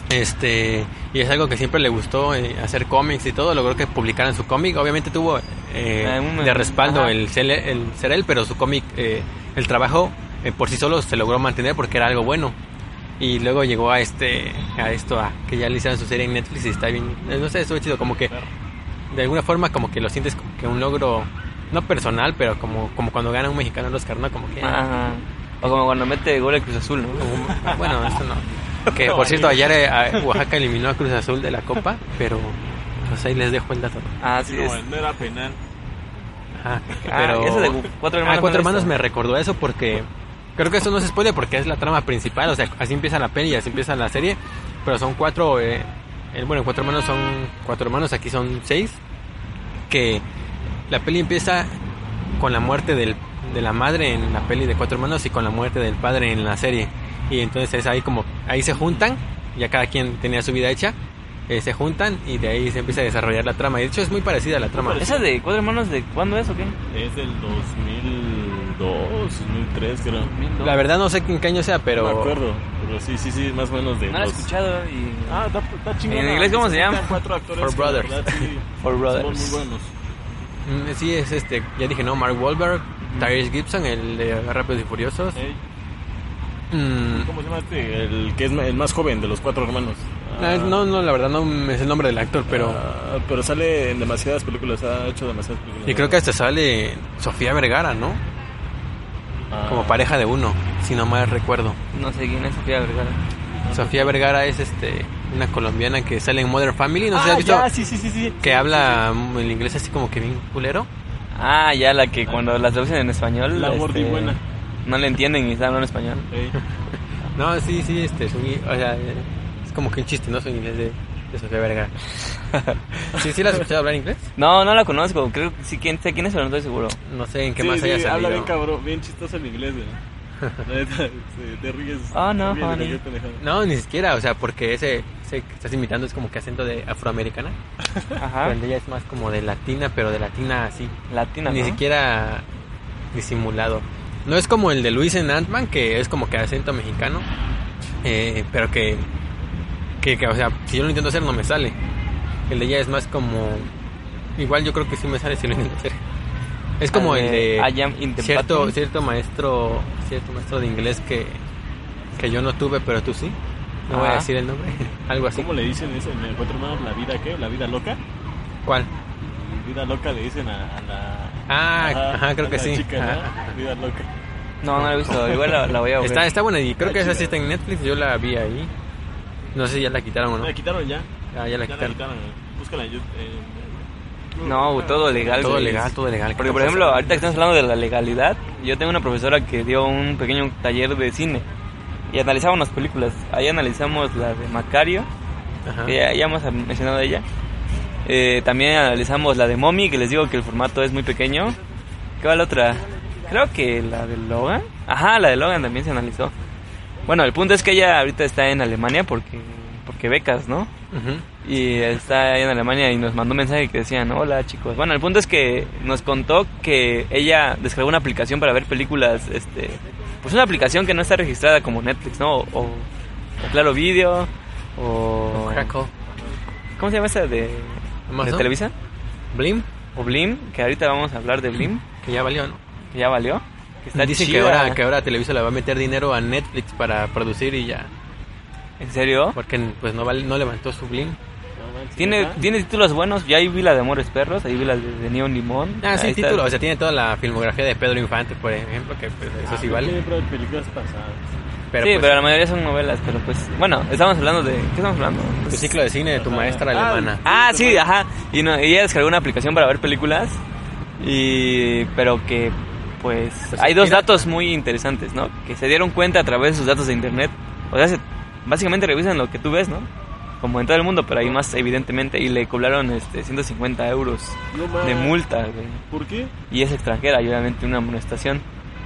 Este, y es algo que siempre le gustó eh, hacer cómics y todo, logró que publicaran su cómic. Obviamente tuvo eh, de respaldo ajá. el ser, el ser él, pero su cómic, eh, el trabajo eh, por sí solo se logró mantener porque era algo bueno. Y luego llegó a este, a esto, a que ya le hicieron su serie en Netflix y está bien, eh, no sé, estuvo chido, como que de alguna forma como que lo sientes como que un logro, no personal, pero como, como cuando gana un mexicano el Oscar, ¿no? Como que... Ajá. O como cuando mete gol el Cruz Azul, ¿no? como- bueno, eso no. <laughs> Que por cierto, ayer eh, a- Oaxaca eliminó a Cruz Azul de la Copa, pero pues ahí les dejo el dato. Ah, sí. No, es- no era penal. Ajá, Ah, pero... eso de Cuatro Hermanos Ah, Cuatro Hermanos me recordó eso porque creo que eso no se spoiler porque es la trama principal, o sea, así empieza la peli así empieza la serie, pero son cuatro, eh, bueno, Cuatro Hermanos son cuatro hermanos, aquí son seis, que la peli empieza con la muerte del, de la madre en la peli de Cuatro Hermanos y con la muerte del padre en la serie, y entonces es ahí como, ahí se juntan, ya cada quien tenía su vida hecha, eh, se juntan y de ahí se empieza a desarrollar la trama, y de hecho es muy parecida a la trama. ¿Esa de Cuatro Hermanos de cuándo es o qué? Es del 2002, 2003 creo. La verdad no sé en qué año sea, pero... No me acuerdo, pero sí, sí, sí, más o menos de No la he escuchado y... Ah, está, está. ¿En inglés cómo se llama? Están Cuatro actores la Brothers. verdad sí <laughs> For Brothers. Son muy buenos. Mm, Sí, es este, ya dije, no, Mark Wahlberg, Tyrese Gibson, el de Rápidos y Furiosos. Mm, ¿Cómo se llama este? El que es el más joven de los cuatro hermanos. ah, no, no, la verdad no es el nombre del actor, pero... Ah, pero sale en demasiadas películas, ha hecho demasiadas películas. Y creo que hasta sale Sofía Vergara, ¿no? Ah, Como pareja de uno, si no mal recuerdo. No sé quién es Sofía Vergara. Sofía Vergara es este una colombiana que sale en Modern Family, no sé si Ah, has visto ya, sí, sí, sí, sí. que habla el inglés así como que bien culero. Ah, ya la que cuando las traducen en español... La este, gordibuena. No le entienden y están hablando en español. <laughs> No, sí, sí, este, su, o sea, es como que un chiste, ¿no? Su inglés de, de Sofía Vergara. <laughs> ¿Sí, sí la has escuchado hablar inglés? No, no la conozco. Creo que sí quién, sé quién es, pero no estoy seguro. No sé en qué Sí, más sí, haya Habla salido. bien cabrón, bien chistoso el inglés, güey. <laughs> La neta, sí, te ríes. Oh, no, ríes de honey. pendejada. No, ni siquiera, o sea, porque ese, ese que estás imitando es como que acento de afroamericana. <laughs> Ajá. Cuando ella es más como de latina, pero de latina así. Latina, Ni ¿no? siquiera disimulado. No es como el de Luis en Ant-Man, que es como que acento mexicano. eh, pero que, que, que, o sea, si yo lo intento hacer no me sale. El de ella es más como... Igual yo creo que sí me sale si lo intento hacer. Es como el de... I am in the cierto, bathroom. cierto maestro cierto maestro de inglés que, que yo no tuve, pero tú sí. No voy a decir el nombre. <laughs> Algo así. ¿Cómo le dicen eso en el cuatro hermanos? ¿La vida qué? ¿La vida loca? ¿Cuál? Vida loca le dicen a, a la... Ah, ajá, creo a que la sí. chica, ¿no? Vida loca. No, no la he visto. Igual la, la voy a ver. Está, está buena y creo Está que esa sí está en Netflix. Yo la vi ahí. No sé si ya la quitaron o no. La quitaron ya. Ah, ya la Ya la quitaron. Búscala en YouTube. No, todo legal. Todo güey. legal, todo legal. Porque, por ejemplo, ahorita que estamos hablando de la legalidad, yo tengo una profesora que dio un pequeño taller de cine y analizábamos películas. Ahí analizamos la de Macario, Ajá. que ya, ya hemos mencionado ella. Eh, también analizamos la de Mommy, que les digo que el formato es muy pequeño. ¿Qué va la otra? Creo que la de Logan. Ajá, la de Logan también se analizó. Bueno, el punto es que ella ahorita está en Alemania porque, porque becas, ¿no? Y está ahí en Alemania y nos mandó un mensaje que decían, hola chicos. Bueno, el punto es que nos contó que ella descargó una aplicación para ver películas, este, pues una aplicación que no está registrada como Netflix, ¿no? O, o Claro Video, o... Crackle. ¿Cómo se llama esa de. Televisa? Blim, O Blim, que ahorita vamos a hablar de Blim, que ya valió, ¿no? que ya valió. Que está Dicen que ahora, que ahora Televisa le va a meter dinero a Netflix para producir y ya. ¿En serio? Porque pues no, no levantó su manches, Tiene, tiene títulos buenos, ya ahí vi la de Amores Perros, ahí vi la de, de Neon Limón. Ah, sí, está. título. O sea, tiene toda la filmografía de Pedro Infante, por ejemplo, que pues, eso sí Ah, vale. Siempre películas pasadas. Pero sí, pues, pero la mayoría son novelas, pero pues... Bueno, estamos hablando de... ¿Qué estamos hablando? tu ciclo de cine de tu maestra Ah, alemana. Ah, sí, ajá. Y, no, y ella descargó una aplicación para ver películas. Y... Pero que... Pues... Pues, hay dos datos muy interesantes, ¿no? Que se dieron cuenta a través de sus datos de internet. O sea, se- básicamente revisan lo que tú ves, ¿no? Como en todo el mundo, pero hay más evidentemente. Y le cobraron este, 150 euros No de multa, güey. ¿Por qué? Y es extranjera, y obviamente una amonestación.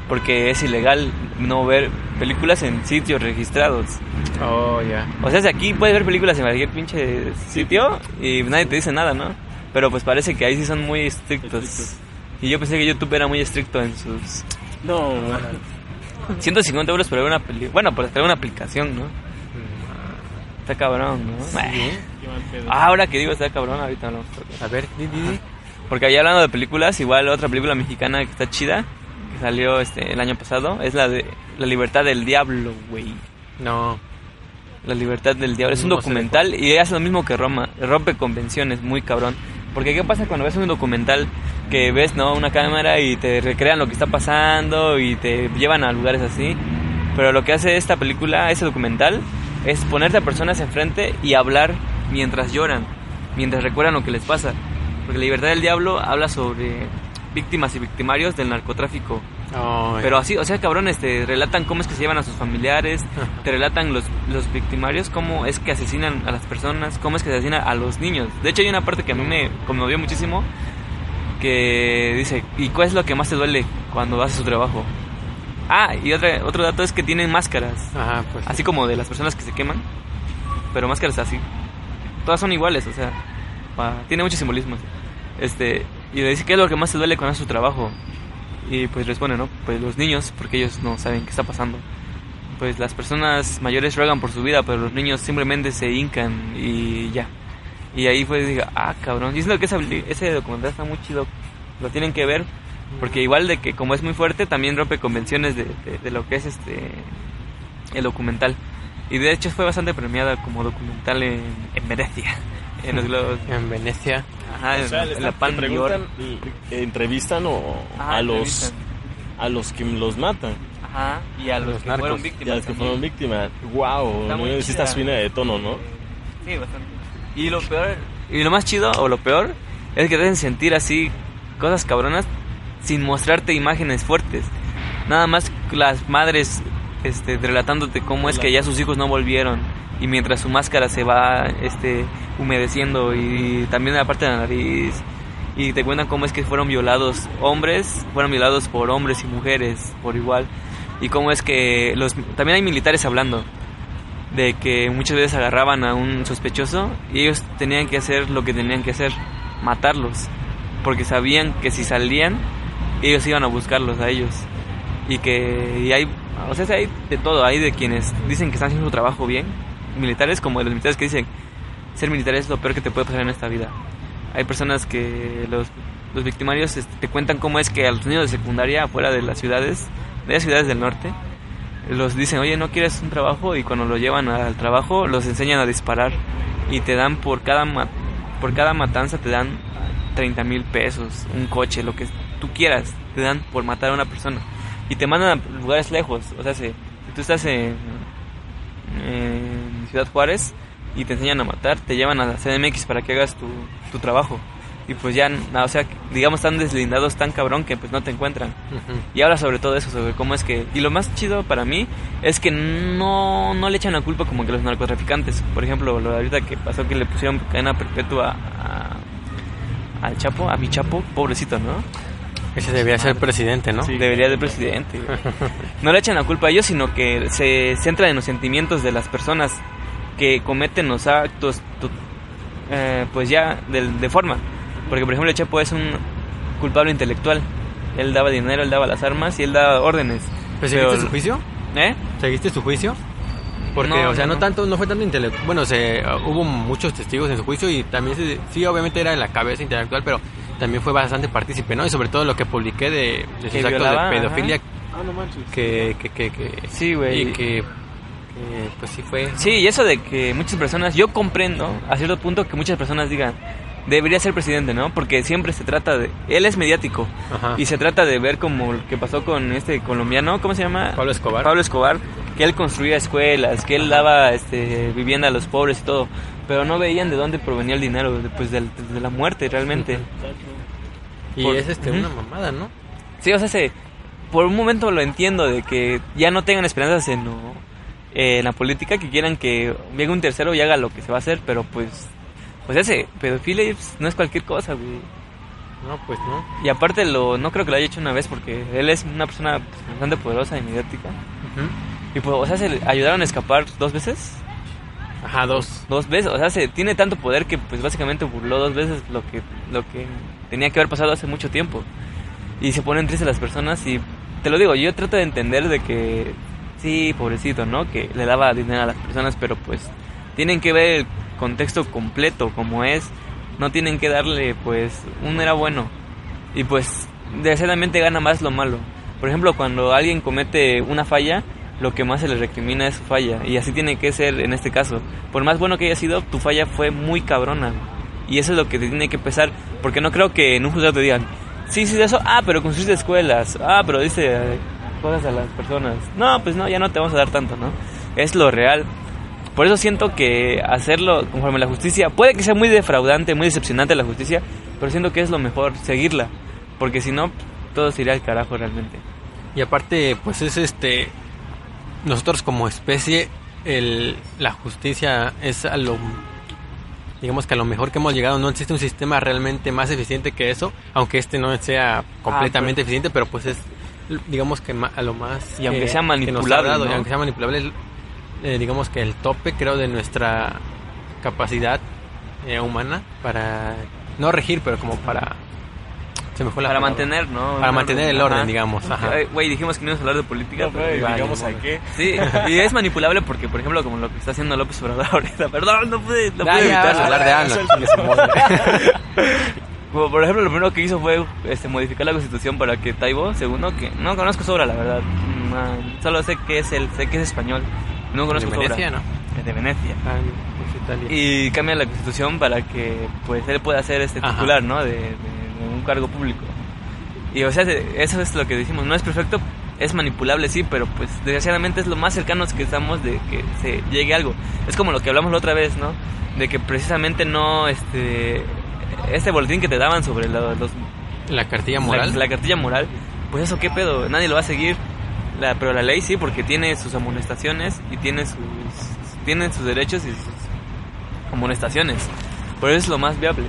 Porque es ilegal no ver películas en sitios registrados. Oh, ya. O sea, si aquí puedes ver películas en cualquier pinche sitio y nadie te dice nada, ¿no? Pero pues parece que ahí sí son muy estrictos. Estrictos. Y yo pensé que YouTube era muy estricto en sus No, <laughs> man. 150 euros por ver una película. Bueno, por ver una aplicación, ¿no? Está cabrón, ¿no? Pedo. Ah, ahora que digo está cabrón, ahorita hablamos. A ver, di, di, di. Porque ahí hablando de películas, igual otra película mexicana que está chida, que salió este el año pasado, es la de La Libertad del Diablo, güey. No. La libertad del diablo. Es un No documental y hace lo mismo que Roma. Rompe convenciones, muy cabrón. Porque ¿qué pasa cuando ves un documental que ves, no, una cámara y te recrean lo que está pasando y te llevan a lugares así? Pero lo que hace esta película, ese documental, es ponerte a personas enfrente y hablar mientras lloran, mientras recuerdan lo que les pasa. Porque la libertad del diablo habla sobre víctimas y victimarios del narcotráfico. Oh. Pero así, o sea, cabrones, te relatan cómo es que se llevan a sus familiares, <laughs> te relatan los, los victimarios, cómo es que asesinan a las personas, cómo es que asesinan a los niños. De hecho, hay una parte que a mí me conmovió muchísimo, que dice, ¿y cuál es lo que más te duele cuando vas a su trabajo? Ah, y otra, otro dato es que tienen máscaras, Ajá, pues. así como de las personas que se queman, pero máscaras así. Todas son iguales, o sea, pa- tiene mucho simbolismo. Este, y le dice, ¿qué es lo que más te duele cuando haces su trabajo? Y pues responde, ¿no? Pues los niños, porque ellos no saben qué está pasando. Pues las personas mayores ruegan por su vida, pero los niños simplemente se hincan y ya. Y ahí fue, diga, ah, cabrón. Y siento que ese documental está muy chido. Lo tienen que ver, porque igual de que como es muy fuerte, también rompe convenciones de, de- de lo que es este el documental. Y de hecho fue bastante premiada como documental en, en Venecia, <laughs> en los globos. En Venecia. Ajá, O en, sea, le en la Pan eh, entrevistan o Ajá, a los entrevistan. a los que los matan, Ajá, y a los, Los que narcos. fueron y víctimas. a los que también. fueron víctimas. Wow, Está no muy sí está de tono, ¿no? Sí, bastante. Y lo peor, y lo más chido o lo peor es que te sentir así cosas cabronas sin mostrarte imágenes fuertes. Nada más las madres este relatándote cómo es que ya sus hijos no volvieron y mientras su máscara se va este humedeciendo y también en la parte de la nariz y te cuentan cómo es que fueron violados hombres, fueron violados por hombres y mujeres por igual y cómo es que los también hay militares hablando de que muchas veces agarraban a un sospechoso y ellos tenían que hacer lo que tenían que hacer, matarlos, porque sabían que si salían ellos iban a buscarlos a ellos y que y hay, o sea, hay de todo, hay de quienes dicen que están haciendo su trabajo bien, militares como de los militares que dicen ser militar es lo peor que te puede pasar en esta vida. Hay personas que los, los victimarios este, te cuentan cómo es que a los niños de secundaria afuera de las ciudades, de las ciudades del norte, los dicen, oye, ¿no quieres un trabajo? Y cuando lo llevan al trabajo, los enseñan a disparar. Y te dan por cada, ma- por cada matanza, te dan 30 mil pesos, un coche, lo que tú quieras, te dan por matar a una persona. Y te mandan a lugares lejos. O sea, si, si tú estás en, en Ciudad Juárez y te enseñan a matar, te llevan a la CDMX para que hagas tu, tu trabajo. Y pues ya, o sea, digamos, están deslindados tan cabrón que pues no te encuentran. Y habla sobre todo eso, sobre cómo es que... Y lo más chido para mí es que no, no le echan la culpa como que los narcotraficantes. Por ejemplo, lo de ahorita que pasó que le pusieron cadena perpetua a, al Chapo, a mi Chapo, pobrecito, ¿no? Ese debería ser presidente, ¿no? Sí. Debería de presidente. <laughs> No le echan la culpa a ellos, sino que se centran en los sentimientos de las personas que cometen los actos, eh, pues ya de, de forma. Porque, por ejemplo, el Chapo es un culpable intelectual. Él daba dinero, él daba las armas y él daba órdenes. ¿Pero seguiste Pero- su juicio? ¿Eh? ¿Seguiste su juicio? Porque, No, o sea, no, no, no. tanto, no fue tanto intelectual. Bueno, se, uh, hubo muchos testigos en su juicio y también, se- sí, obviamente era en la cabeza intelectual, pero también fue bastante partícipe, ¿no? Y sobre todo lo que publiqué de, de sus actos violaba, de pedofilia, Ah, no manches. que, que, que, que- Sí, güey. y que, que, pues sí fue. Sí, y eso de que muchas personas, yo comprendo a cierto punto que muchas personas digan, debería ser presidente, ¿no? Porque siempre se trata de, él es mediático Ajá. y se trata de ver como lo que pasó con este colombiano, ¿cómo se llama? Pablo Escobar. Pablo Escobar, que él construía escuelas, que él daba este, vivienda a los pobres y todo, pero no veían de dónde provenía el dinero, después de, de la muerte realmente. Y Por- es este una mamada, ¿no? Sí, o sea, se- por un momento lo entiendo de que ya no tengan esperanzas en, lo- en la política, que quieran que venga un tercero y haga lo que se va a hacer, pero pues, pues ese pedofilia no es cualquier cosa, güey. No, pues no. Y aparte lo, no creo que lo haya hecho una vez porque él es una persona bastante poderosa y mediática. Ujú. Y pues, o sea, se le ayudaron a escapar dos veces. Ajá, dos. Dos veces, o sea, se, tiene tanto poder que pues básicamente burló dos veces lo que, lo que tenía que haber pasado hace mucho tiempo. Y se ponen tristes las personas y te lo digo, yo trato de entender de que sí, pobrecito, ¿no? Que le daba dinero a las personas, pero pues tienen que ver contexto completo como es. No tienen que darle pues un era bueno. Y pues desgraciadamente gana más lo malo. Por ejemplo, cuando alguien comete una falla, lo que más se le recrimina es su falla. Y así tiene que ser en este caso. Por más bueno que haya sido, tu falla fue muy cabrona. Y eso es lo que te tiene que pesar. Porque no creo que en un juzgado te digan, sí, sí, eso, ah, pero construiste escuelas, ah, pero dice eh, cosas a las personas. No, pues no, ya no te vamos a dar tanto, ¿no? Es lo real. Por eso siento que hacerlo conforme la justicia puede que sea muy defraudante, muy decepcionante la justicia, pero siento que es lo mejor seguirla, porque si no todo se iría al carajo realmente. Y aparte, pues es este. Nosotros como especie, el, la justicia es a lo. Digamos que a lo mejor que hemos llegado, no existe un sistema realmente más eficiente que eso, aunque este no sea completamente eficiente, pero pues es, digamos que a lo más. Y aunque eh, sea que nos ha manipulable, dado, y ¿no? aunque sea manipulable, es, eh, digamos que el tope, creo, de nuestra capacidad eh, humana para. No regir, pero como para. Se me fue la Para palabra. mantener, ¿no? Para mantener el orden, Ajá. digamos, Güey, dijimos que no íbamos a hablar de política, No, pero digamos a qué. Sí, y es manipulable porque, por ejemplo, como lo que está haciendo López Obrador <laughs> ahorita. Perdón, no pude, no Ya, pude evitarlo. hablar de muere. <laughs> Como, por ejemplo, lo primero que hizo fue este, modificar la constitución para que Taibo, segundo, que no conozco su obra, la verdad. Solo sé que es el, sé que es español. No conozco De Venecia, obra. ¿no? Es de Venecia. Ah, es Italia. Y cambia la constitución para que pues él pueda ser este Ajá. titular, ¿no? De, de- de un cargo público. Y o sea, eso es lo que decimos, no es perfecto, es manipulable sí, pero pues desgraciadamente es lo más cercanos que estamos de que se llegue a algo. Es como lo que hablamos la otra vez, ¿no? De que precisamente no este este boletín que te daban sobre la- los La cartilla la- moral. La, cartilla moral, pues eso qué pedo, nadie lo va a seguir. La, pero la ley sí, porque tiene sus amonestaciones y tiene sus, tiene sus derechos y sus amonestaciones. Por eso es lo más viable.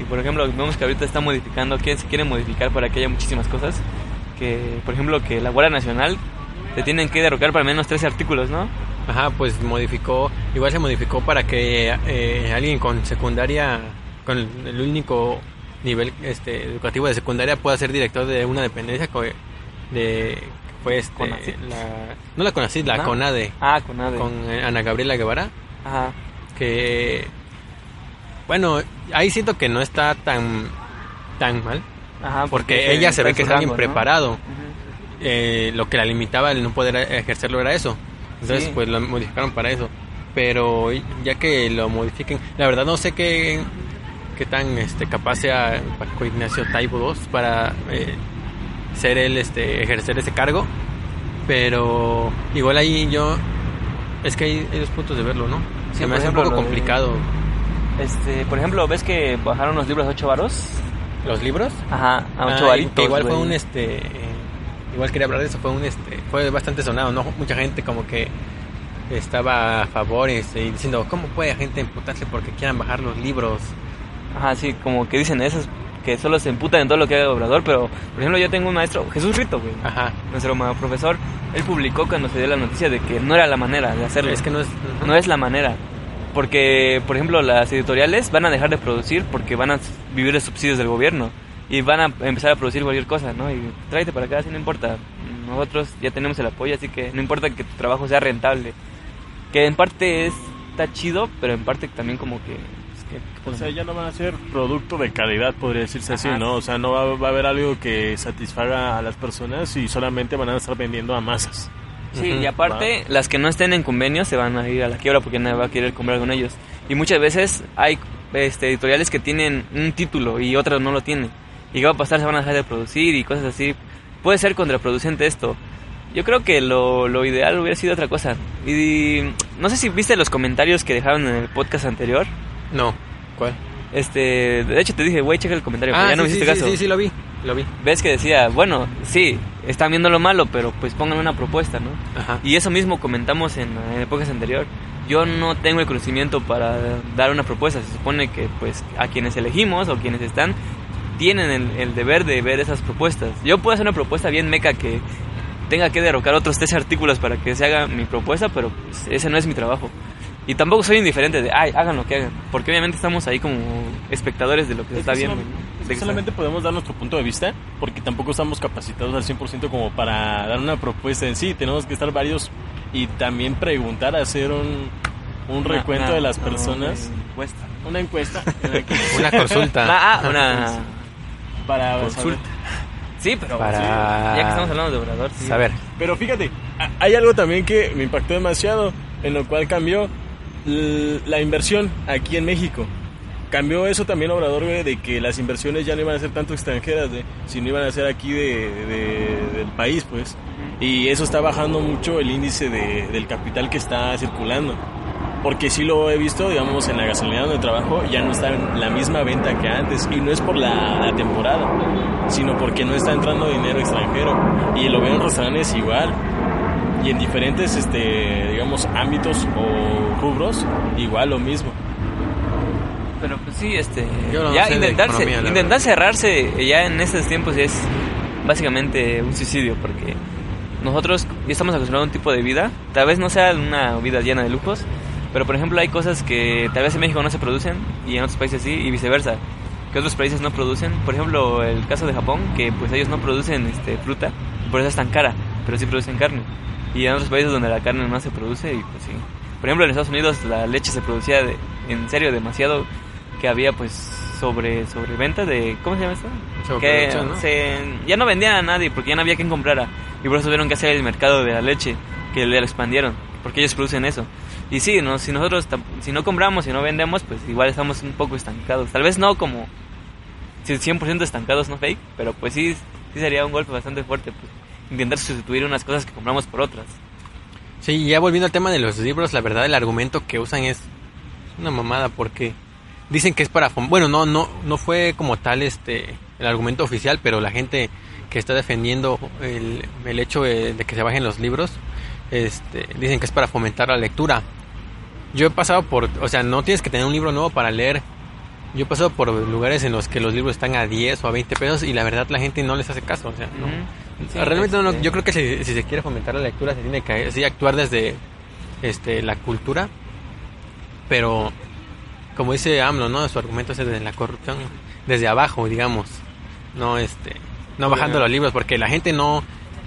Y por ejemplo, vemos que ahorita está modificando, que se quiere modificar para que haya muchísimas cosas. Que, por ejemplo, que la Guardia Nacional te tienen que derrocar para menos 13 artículos, ¿no? Ajá, pues modificó, igual se modificó para que eh, alguien con secundaria, con el, único nivel este, educativo de secundaria pueda ser director de una dependencia de fue este, la, no la CONACYT, la ¿No? CONADE, Ah, con nada. con eh, Ana Gabriela Guevara, Ajá. que bueno, ahí siento que no está tan tan mal, Ajá, porque ella se ve que es alguien preparado. Eh, lo que la limitaba el no poder ejercerlo era eso. Entonces, Sí. pues lo modificaron para eso. Pero ya que lo modifiquen, la verdad no sé qué, qué tan este, capaz sea Paco Ignacio Taibo II para eh, ser él, este, ejercer ese cargo. Pero igual ahí yo, es que hay, hay dos puntos de verlo, ¿no? Sí, Se me hace un poco de- complicado. Este, por ejemplo, ¿ves que bajaron los libros a 8 varos? ¿Los libros? Ajá, a 8 Ah, varitos. igual fue un este igual quería hablar de eso fue un este fue bastante sonado no mucha gente como que estaba a favor este, y diciendo cómo puede gente emputarse porque quieran bajar los libros Ajá, sí, como que dicen esos que solo se emputan en todo lo que haga Obrador, pero por ejemplo yo tengo un maestro, Jesús Rito, güey. ajá Nuestro profesor, él publicó cuando se dio la noticia de que no era la manera de hacerlo. es que no es no es la manera. Porque, por ejemplo, las editoriales van a dejar de producir porque van a vivir de subsidios del gobierno. Y van a empezar a producir cualquier cosa, ¿no? Y tráete para acá, si no importa. Nosotros ya tenemos el apoyo, así que no importa que tu trabajo sea rentable. Que en parte es- está chido, pero en parte también como que... que- O sea, ya no van a ser producto de calidad, podría decirse así. ¿no? O sea, no va, va a haber algo que satisfaga a las personas y solamente van a estar vendiendo a masas. Sí, y aparte, las que no estén en convenio se van a ir a la quiebra porque nadie va a querer comprar con ellos. Y muchas veces hay este, editoriales que tienen un título y otras no lo tienen. ¿Y qué va a pasar? Se van a dejar de producir y cosas así. Puede ser contraproducente esto. Yo creo que lo, lo ideal hubiera sido otra cosa. Y no sé si viste los comentarios que dejaron en el podcast anterior. No, ¿cuál? Este, de hecho te dije, güey, checa el comentario, pero Ah, ya no sí, me sí, hiciste sí, caso. sí, sí, lo vi, lo vi. Ves que decía, bueno, sí, están viendo lo malo, pero pues pongan una propuesta, ¿no? Ajá. Y eso mismo comentamos en, en épocas anterior. Yo no tengo el conocimiento para dar una propuesta. Se supone que pues a quienes elegimos o quienes están tienen el, el deber de ver esas propuestas. Yo puedo hacer una propuesta bien meca que tenga que derrocar otros tres artículos para que se haga mi propuesta, pero pues, ese no es mi trabajo. Y tampoco soy indiferente de, ay, hagan lo que hagan. Porque obviamente estamos ahí como espectadores de lo que se Es está que viendo. es que que solamente podemos dar nuestro punto de vista porque tampoco estamos capacitados al 100% como para dar una propuesta en sí. Tenemos que estar varios y también preguntar, hacer un, un Una- recuento una- de las no, personas. una encuesta. Una encuesta <laughs> Una consulta. Ah, ah, una para consulta. saber. Sí, pero Para- sí, ya que estamos hablando de Obrador, sí. A ver, Pero fíjate, hay algo también que me impactó demasiado, en lo cual cambió la inversión aquí en México. Cambió eso también Obrador, de que las inversiones ya no iban a ser tanto extranjeras, de, sino iban a ser aquí de, de- del país, pues. Y eso está bajando mucho el índice de- del capital que está circulando. Porque sí lo he visto, digamos, en la gasolinera donde trabajo, ya no está en la misma venta que antes. Y no es por la, la temporada, sino porque no está entrando dinero extranjero. Y lo veo en restaurantes igual. Y en diferentes, este, digamos, ámbitos o rubros, igual lo mismo. Pero pues sí, este. Yo no ya sé de intentar, economía, intentar cerrarse ya en estos tiempos es básicamente un suicidio porque nosotros ya estamos acostumbrados a un tipo de vida. Tal vez no sea una vida llena de lujos, pero por ejemplo hay cosas que tal vez en México no se producen y en otros países sí y viceversa. Que otros países no producen. Por ejemplo, el caso de Japón, que pues ellos no producen este, fruta, por eso es tan cara, pero sí producen carne. Y en otros países donde la carne no se produce y pues sí. Por ejemplo, en Estados Unidos la leche se producía de- en serio demasiado que había pues sobre sobreventa de ¿cómo se llama esto? Que ¿no? se, ya no vendían a nadie porque ya no había quien comprara y por eso tuvieron que hacer el mercado de la leche que le expandieron porque ellos producen eso. Y sí, no, si nosotros si no compramos y no vendemos, pues igual estamos un poco estancados. Tal vez no como si 100% estancados, no fake, pero pues sí sí sería un golpe bastante fuerte pues intentar sustituir unas cosas que compramos por otras. Sí, ya volviendo al tema de los libros, la verdad el argumento que usan es una mamada porque dicen que es para bueno, no no no fue como tal este el argumento oficial, pero la gente que está defendiendo el, el hecho de, de que se bajen los libros este dicen que es para fomentar la lectura. Yo he pasado por, o sea, no tienes que tener un libro nuevo para leer. Yo he pasado por lugares en los que los libros están a 10 o a 20 pesos y la verdad la gente no les hace caso, o sea, no. Sí, Realmente no, este, yo creo que si, si se quiere fomentar la lectura se tiene que sí, actuar desde este, la cultura, pero como dice AMLO, ¿no? Su argumento es desde la corrupción, desde abajo, digamos, no este, no bajando los libros, porque la gente no,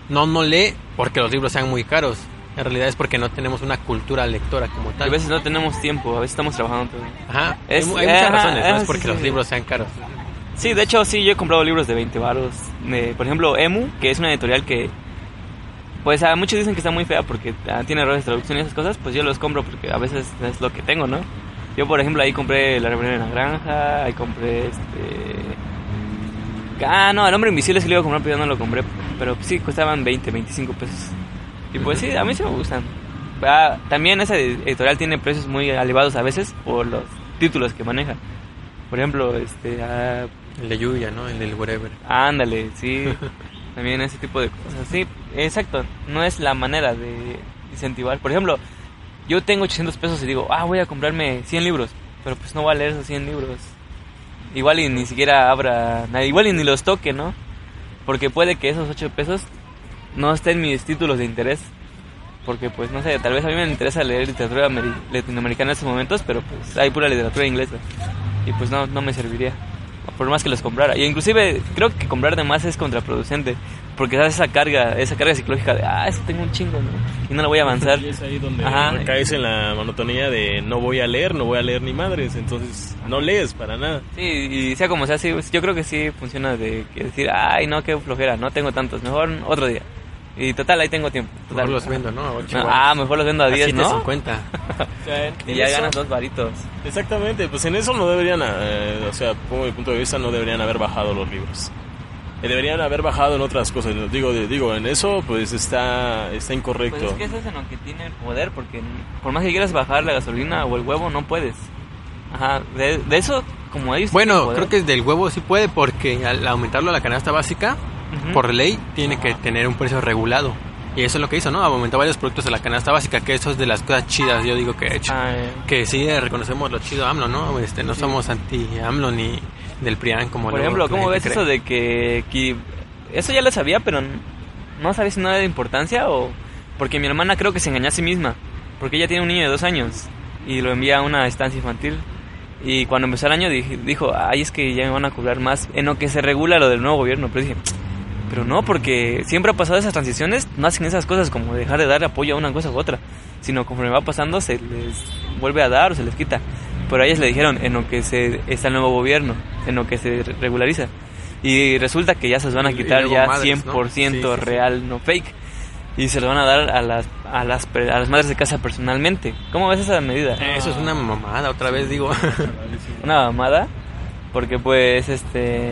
no, no lee porque los libros sean muy caros. En realidad es porque no tenemos una cultura lectora como A tal. veces no tenemos tiempo, a veces estamos trabajando todo. Ajá, Es- hay, hay muchas ajá, razones, no es porque sí, los sí. libros sean caros. Sí, de hecho sí, yo he comprado libros de 20 varos. de, por ejemplo, Emu, que es una editorial que, pues a muchos dicen que está muy fea porque ah, tiene errores de traducción y esas cosas, pues yo los compro porque a veces es lo que tengo, ¿no? Yo, por ejemplo, ahí compré La Rebelión en la Granja, ahí compré este... Ah, no, El Hombre Invisible sí lo iba a comprar, pero yo no lo compré. Pero sí, costaban 20, 25 pesos. Y pues sí, a mí sí me gustan. Ah, también esa editorial tiene precios muy elevados a veces por los títulos que maneja. Por ejemplo, este... ah, El de Yuya, ¿no? El del whatever. Ándale, sí. <laughs> También ese tipo de cosas. Sí, exacto. No es la manera de incentivar. Por ejemplo, yo tengo 800 pesos y digo, ah, voy a comprarme 100 libros. Pero pues no voy a leer esos 100 libros. Igual y ni siquiera abra nada. Igual y ni los toque, ¿no? Porque puede que esos 8 pesos no estén mis títulos de interés. Porque pues no sé, tal vez a mí me interesa leer literatura ameri- latinoamericana en estos momentos, pero pues hay pura literatura inglesa. Y pues no, no me serviría. Por más que los comprara. Y inclusive creo que comprar de más es contraproducente. Porque das esa carga, esa carga psicológica de, ah, es que tengo un chingo, ¿no? Y no lo voy a avanzar. <laughs> Y es ahí donde Ajá. caes en la monotonía de no voy a leer, no voy a leer ni madres, entonces no lees para nada. Sí, y sea como sea, sí, yo creo que sí funciona de que decir, ay, no, qué flojera, no tengo tantos, mejor otro día. Y total, ahí tengo tiempo. Total. Mejor los vendo, ¿no? A ocho No, varos. ah, mejor los vendo a 10, ¿no? 7.50. O sea, en Y ya eso- ganas dos varitos. Exactamente, pues en eso no deberían, eh, o sea, pongo mi punto de vista, no deberían haber bajado los libros. Eh, Deberían haber bajado en otras cosas. ¿no? Digo, digo, en eso pues está está incorrecto. Pues es que eso es en lo que tiene el poder, porque por más que quieras bajar la gasolina o el huevo, no puedes. Ajá, de, de eso, como ellos... Bueno, creo que del huevo sí puede porque al aumentarlo a la canasta básica, Por ley, tiene que tener un precio regulado. Y eso es lo que hizo, ¿no? Aumentó varios productos de la canasta básica, que eso es de las cosas chidas, yo digo que ha hecho. Ah, eh, Que sí eh, reconocemos lo chido AMLO, ¿no? Este, no somos anti-AMLO ni del PRIAN como por ejemplo, ¿cómo ves cree. eso de que, que- Eso ya lo sabía, pero no sabía si no era de importancia o... Porque mi hermana creo que se engañó a sí misma. Porque ella tiene un niño de dos años y lo envía a una estancia infantil. Y cuando empezó el año dije- dijo, ay, es que ya me van a cobrar más en lo que se regula lo del nuevo gobierno. Pero dije, pero no, porque siempre ha pasado esas transiciones, no hacen esas cosas como dejar de dar apoyo a una cosa u otra, sino conforme va pasando se les vuelve a dar o se les quita. Pero a ellas le dijeron en lo que se está el nuevo gobierno, en lo que se re- regulariza. Y resulta que ya se los van a quitar ya madres, ¿no? 100% Sí, sí, sí. real, no fake. Y se los van a dar a las, a las, a las madres de casa personalmente. ¿Cómo ves esa medida? Eh, Eso es una mamada, otra vez digo. <laughs> una mamada porque pues este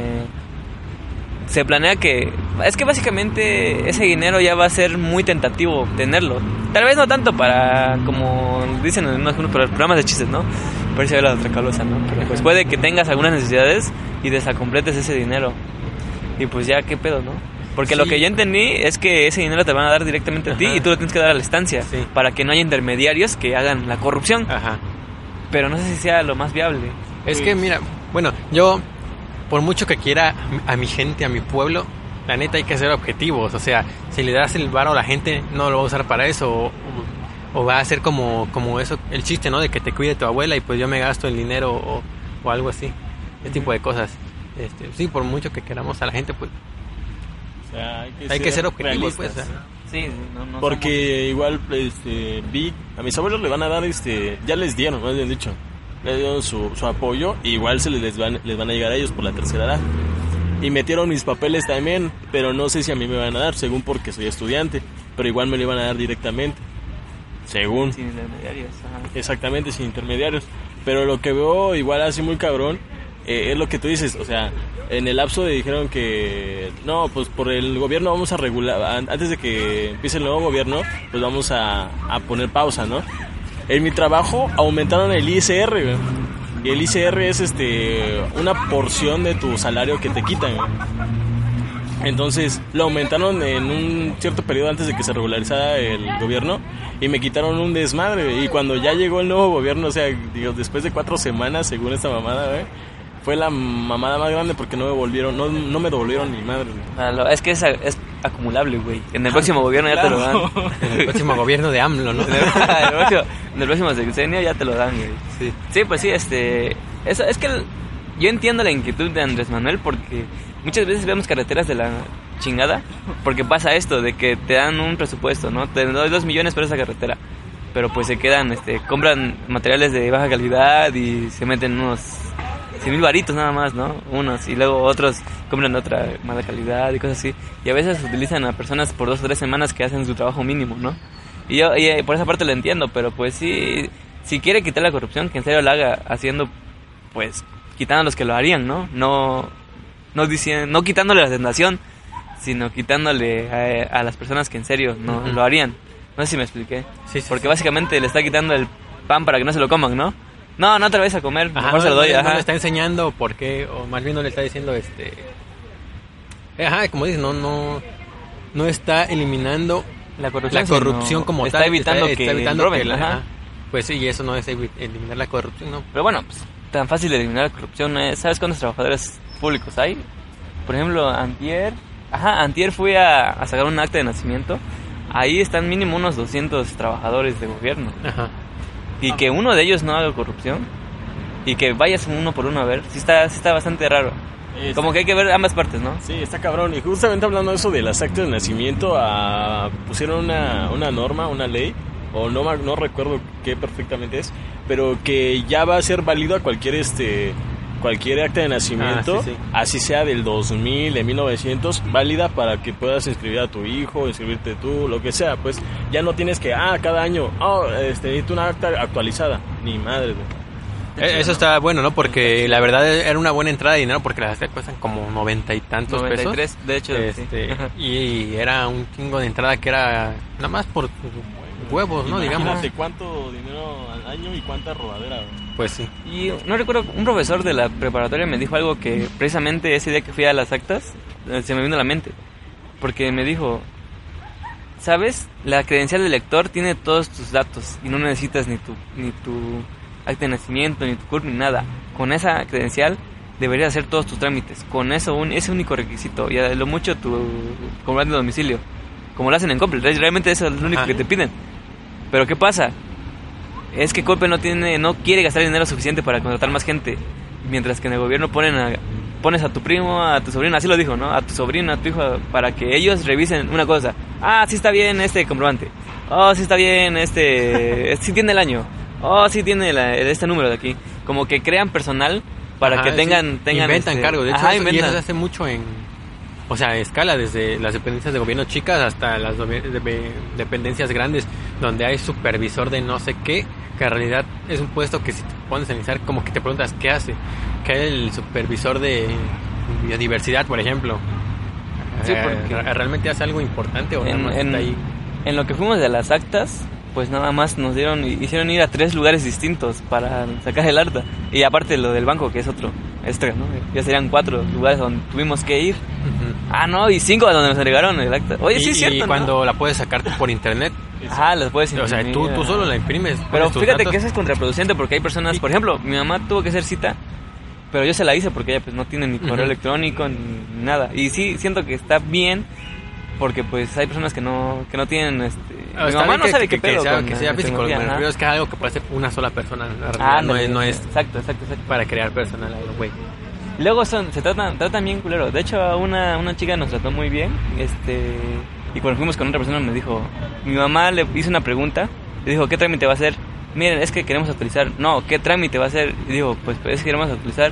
se planea que es que básicamente ese dinero ya va a ser muy tentativo obtenerlo. Tal vez no tanto para como dicen en unos algunos programas de chistes no pero si la otra calosa no pero pues puede que tengas algunas necesidades y desacompletes ese dinero. Y pues ya qué pedo no porque lo que yo entendí es que ese dinero te van a dar directamente a ti y tú lo tienes que dar a la estancia Sí. para que no haya intermediarios que hagan la corrupción. Ajá. pero no sé si sea lo más viable. Es que mira, bueno, yo por mucho que quiera a mi gente, a mi pueblo, la neta hay que ser objetivos. O sea, si le das el varo a la gente, no lo va a usar para eso. O, o va a ser como, como eso, el chiste, ¿no? De que te cuide tu abuela y pues yo me gasto el dinero o, o algo así. Ese tipo de cosas. Este, sí, por mucho que queramos a la gente, pues O sea, hay que hay que ser objetivos, pues. sea. Sí, no, no Porque igual este, vi, a mis abuelos le van a dar, este, ya les dieron, más bien dicho, le dieron su, su apoyo, y igual se les van, les van a llegar a ellos por la tercera edad. Y metieron mis papeles también, pero no sé si a mí me van a dar, según porque soy estudiante, pero igual me lo iban a dar directamente, según. Sin intermediarios. ajá. Exactamente, sin intermediarios. Pero lo que veo igual así muy cabrón eh, es lo que tú dices. O sea, en el lapso de dijeron que no, pues por el gobierno vamos a regular, an- antes de que empiece el nuevo gobierno, pues vamos a, a poner pausa, ¿no? En mi trabajo aumentaron el ISR. Y el ISR es este una porción de tu salario que te quitan. Entonces lo aumentaron en un cierto periodo antes de que se regularizara el gobierno y me quitaron un desmadre. Y cuando ya llegó el nuevo gobierno, o sea, digo, después de cuatro semanas, según esta mamada, fue la mamada más grande porque no me volvieron, no, no me devolvieron ni madre. Es que es, es acumulable, güey. En el próximo gobierno ya te lo dan. <laughs> En el próximo gobierno de AMLO, ¿no? En el, en el próximo, en el próximo sexenio ya te lo dan, güey. Sí. Sí, pues sí, este... Eso, es que el- yo entiendo la inquietud de Andrés Manuel porque muchas veces vemos carreteras de la chingada porque pasa esto, de que te dan un presupuesto, ¿no? Te doy dos millones para esa carretera. Pero pues se quedan, este, compran materiales de baja calidad y se meten unos 100 mil varitos nada más, ¿no? Unos y luego otros compran otra mala calidad y cosas así. Y a veces utilizan a personas por dos o tres semanas que hacen su trabajo mínimo, ¿no? Y yo y, eh, por esa parte lo entiendo, pero pues sí, si quiere quitar la corrupción, que en serio la haga haciendo, pues, quitando a los que lo harían, ¿no? No, no, diciendo, no quitándole la tentación, sino quitándole a, a las personas que en serio no Ujú. lo harían. No sé si me expliqué. Sí, sí, Porque sí. básicamente le está quitando el pan para que no se lo coman, ¿no? No, no te lo a comer, Ajá, mejor se lo no, doy, no, ajá. no le está enseñando por qué, o más bien no le está diciendo, este... Ajá, como dices, no, no, no está eliminando La corrupción, la corrupción como está tal. evitando que roben, la- ajá. Pues sí, y eso no es eliminar la corrupción, ¿no? Pero bueno, pues, tan fácil de eliminar la corrupción no es. ¿Sabes cuántos trabajadores públicos hay? Por ejemplo, Antier. Ajá, Antier fui a, a sacar un acta de nacimiento. Ahí están mínimo unos 200 trabajadores de gobierno. Ajá. Y que uno de ellos no haga corrupción. Y que vayas uno por uno a ver. Sí está, sí está bastante raro. Este- Como que hay que ver ambas partes, ¿no? Sí, está cabrón. Y justamente hablando de eso de las actas de nacimiento, ah, pusieron una, una norma, una ley, o no, no recuerdo qué perfectamente es, pero que ya va a ser válido a cualquier este cualquier acta de nacimiento, Ah, sí, sí. así sea del 2000, de 1900, válida para que puedas inscribir a tu hijo, inscribirte tú, lo que sea. Pues ya no tienes que, ah, cada año, oh, este, necesito una acta actualizada. Ni madre, güey. Eh, Eso está bueno, ¿no? Porque la verdad era una buena entrada de dinero porque las actas cuestan como noventa y tantos 93, pesos. de hecho. Este, <laughs> y era un chingo de entrada que era nada más por huevos, ¿no? Digamos. Imagínate cuánto dinero al año y cuánta robadera. güey. Pues sí. Y no recuerdo, un profesor de la preparatoria me dijo algo que precisamente ese día que fui a las actas eh, se me vino a la mente. Porque me dijo, ¿sabes? La credencial del lector tiene todos tus datos y no necesitas ni tu, ni tu acta de nacimiento, ni tu CURP, ni nada. Con esa credencial deberías hacer todos tus trámites. Con eso, un, ese único requisito. Y a lo mucho tu comprobante de domicilio. Como lo hacen en Coppel. Realmente eso es lo único Ajá. que te piden. Pero ¿qué pasa? Es que Coppel no tiene, no quiere gastar dinero suficiente para contratar más gente, mientras que en el gobierno ponen a, pones a tu primo, a tu sobrino, así lo dijo, ¿no? A tu sobrino, a tu hijo, para que ellos revisen una cosa. Ah, sí está bien este comprobante. Oh, sí está bien este, <laughs> sí tiene el año. Oh, sí tiene la- este número de aquí. Como que crean personal para Ajá, que sí. tengan, tengan Inventan este- cargos. De hecho, Ajá, eso, y eso se hace mucho en. O sea, escala, desde las dependencias de gobierno chicas hasta las dependencias grandes, donde hay supervisor de no sé qué, que en realidad es un puesto que si te pones a analizar, como que te preguntas qué hace. ¿Qué es el supervisor de biodiversidad, por ejemplo? Sí, Eh, porque- ¿re- ¿Realmente hace algo importante o nada en, más en- está ahí? en lo que fuimos de las actas, pues nada más nos dieron, hicieron ir a tres lugares distintos para sacar el acta. Y aparte lo del banco, que es otro extra, ¿no? Ya serían cuatro lugares donde tuvimos que ir. Ah, no, y cinco a donde nos entregaron el acta. Oye, y, sí es cierto, y ¿no? cuando la puedes sacar por internet, Ajá, las puedes o sea, imprimir, tú, tú solo la imprimes. Pero fíjate datos. que eso es contraproducente porque hay personas, por ejemplo, mi mamá tuvo que hacer cita, pero yo se la hice porque ella pues no tiene ni correo electrónico ni nada. Y sí, siento que está bien porque pues hay personas que no que no tienen este Ah, mi está mamá no que- sabe que, qué que pedo sea, con que sea físico, ajá. refiero es que es algo que puede hacer una sola persona, Ah, no, es, no es Exacto, exacto, exacto. para crear personal, güey. Luego son, se tratan, tratan bien culero. De hecho, una, una chica nos trató muy bien. Este, y cuando fuimos con otra persona me dijo, mi mamá le hizo una pregunta. Le dijo, ¿qué trámite va a hacer? Miren, es que queremos actualizar. No, ¿qué trámite va a hacer? Y dijo, pues, pues es que queremos actualizar.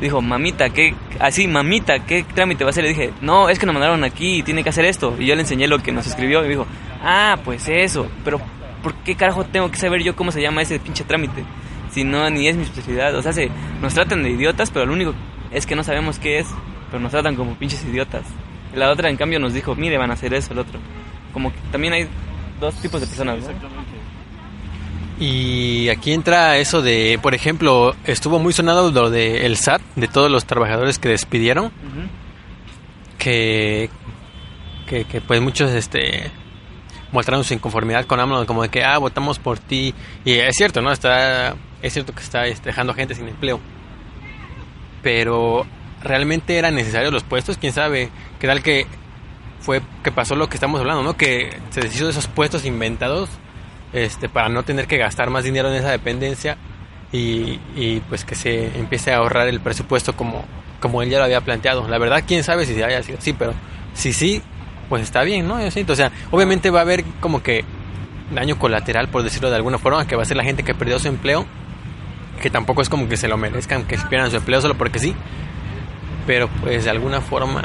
Dijo, mamita, ¿qué? Así, mamita, ¿qué trámite va a hacer? Le dije, no, es que nos mandaron aquí y tiene que hacer esto. Y yo le enseñé lo que nos escribió y dijo, ah, pues eso. Pero, ¿por qué carajo tengo que saber yo cómo se llama ese pinche trámite? Si no, ni es mi especialidad. O sea, se, nos tratan de idiotas, pero lo único es que no sabemos qué es, pero nos tratan como pinches idiotas. Y la otra, en cambio, nos dijo, mire, van a hacer eso, el otro. Como que también hay dos tipos de personas. Y aquí entra eso de, por ejemplo, estuvo muy sonado lo de el SAT, de todos los trabajadores que despidieron, que, que, que, pues muchos este mostraron su inconformidad con AMLO, como de que, ah, votamos por ti. Y es cierto, ¿no? Está, es cierto que está este, dejando gente sin empleo. Pero, ¿realmente eran necesarios los puestos? ¿Quién sabe? ¿Qué tal que fue que pasó lo que estamos hablando, ¿no? Que se deshizo de esos puestos inventados este, para no tener que gastar más dinero en esa dependencia y, y, pues que se empiece a ahorrar el presupuesto como, como él ya lo había planteado. La verdad, quién sabe si haya sido así, pero si sí, pues está bien, ¿no? O sea, obviamente va a haber como que daño colateral, por decirlo de alguna forma, que va a ser la gente que perdió su empleo, que tampoco es como que se lo merezcan, que pierdan su empleo solo porque sí, pero pues de alguna forma...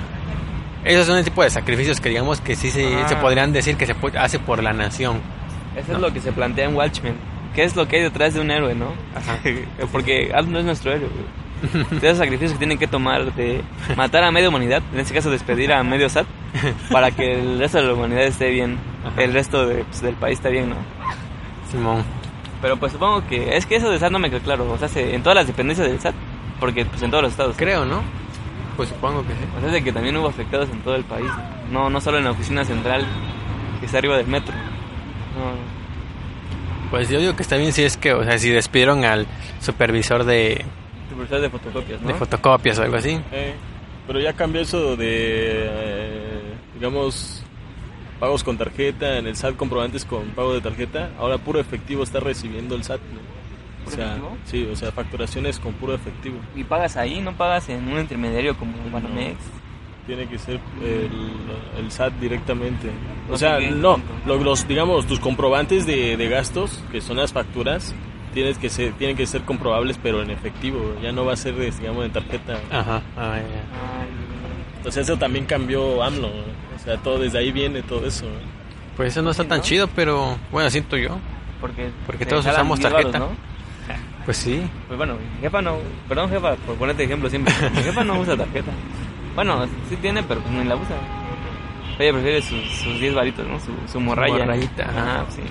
Esos son el tipo de sacrificios que digamos que sí se, Ah. se podrían decir que se hace por la nación. Eso es lo que se plantea en Watchmen. ¿Qué es lo que hay detrás de un héroe, no? Ajá. <laughs> Porque Al no es nuestro héroe, <laughs> esos sacrificios que tienen que tomar de matar a media humanidad, en este caso despedir a medio SAT, para que el resto de la humanidad esté bien, Ajá. el resto de, pues, del país esté bien, ¿no? Simón. Pero pues supongo que es que eso de SAT no me quedó claro, o sea, se- en todas las dependencias del SAT, porque pues en todos los estados. Creo, ¿no? Pues supongo que sí. O sea, de que también hubo afectados en todo el país, no no solo en la oficina central que está arriba del metro. No. Pues yo digo que está bien si es que, o sea, si despidieron al supervisor de, Supervisor de fotocopias, ¿no? de fotocopias o algo así. Eh, pero ya cambió eso de, eh, digamos, pagos con tarjeta, en el SAT comprobantes con pago de tarjeta. Ahora puro efectivo está recibiendo el SAT. ¿no? O ¿Puro sea, efectivo? sí, o sea, facturaciones con puro efectivo. Y pagas ahí, no pagas en un intermediario como Banamex. Tiene que ser el, el SAT directamente. O sea, no, lo- los, digamos, tus comprobantes de, de gastos, que son las facturas, tienes que ser, tienen que ser comprobables, pero en efectivo. Ya no va a ser, digamos, en tarjeta. Ajá. Ah, ya, ya. O sea, eso también cambió AMLO. ¿No? O sea, todo desde ahí viene todo eso. ¿no? Pues eso no está tan ¿no? chido, pero bueno, siento yo. Porque, Porque todos usamos 10 varos, tarjeta. ¿no? Pues sí. Pues bueno, mi jefa no, perdón jefa por ponerte ejemplo siempre, <laughs> mi jefa no usa tarjeta. Bueno, sí tiene, pero pues ni la usa. Ella prefiere sus, sus 10 varitos, ¿no? Su, su morralla. morrayita, ajá. Ajá, sí.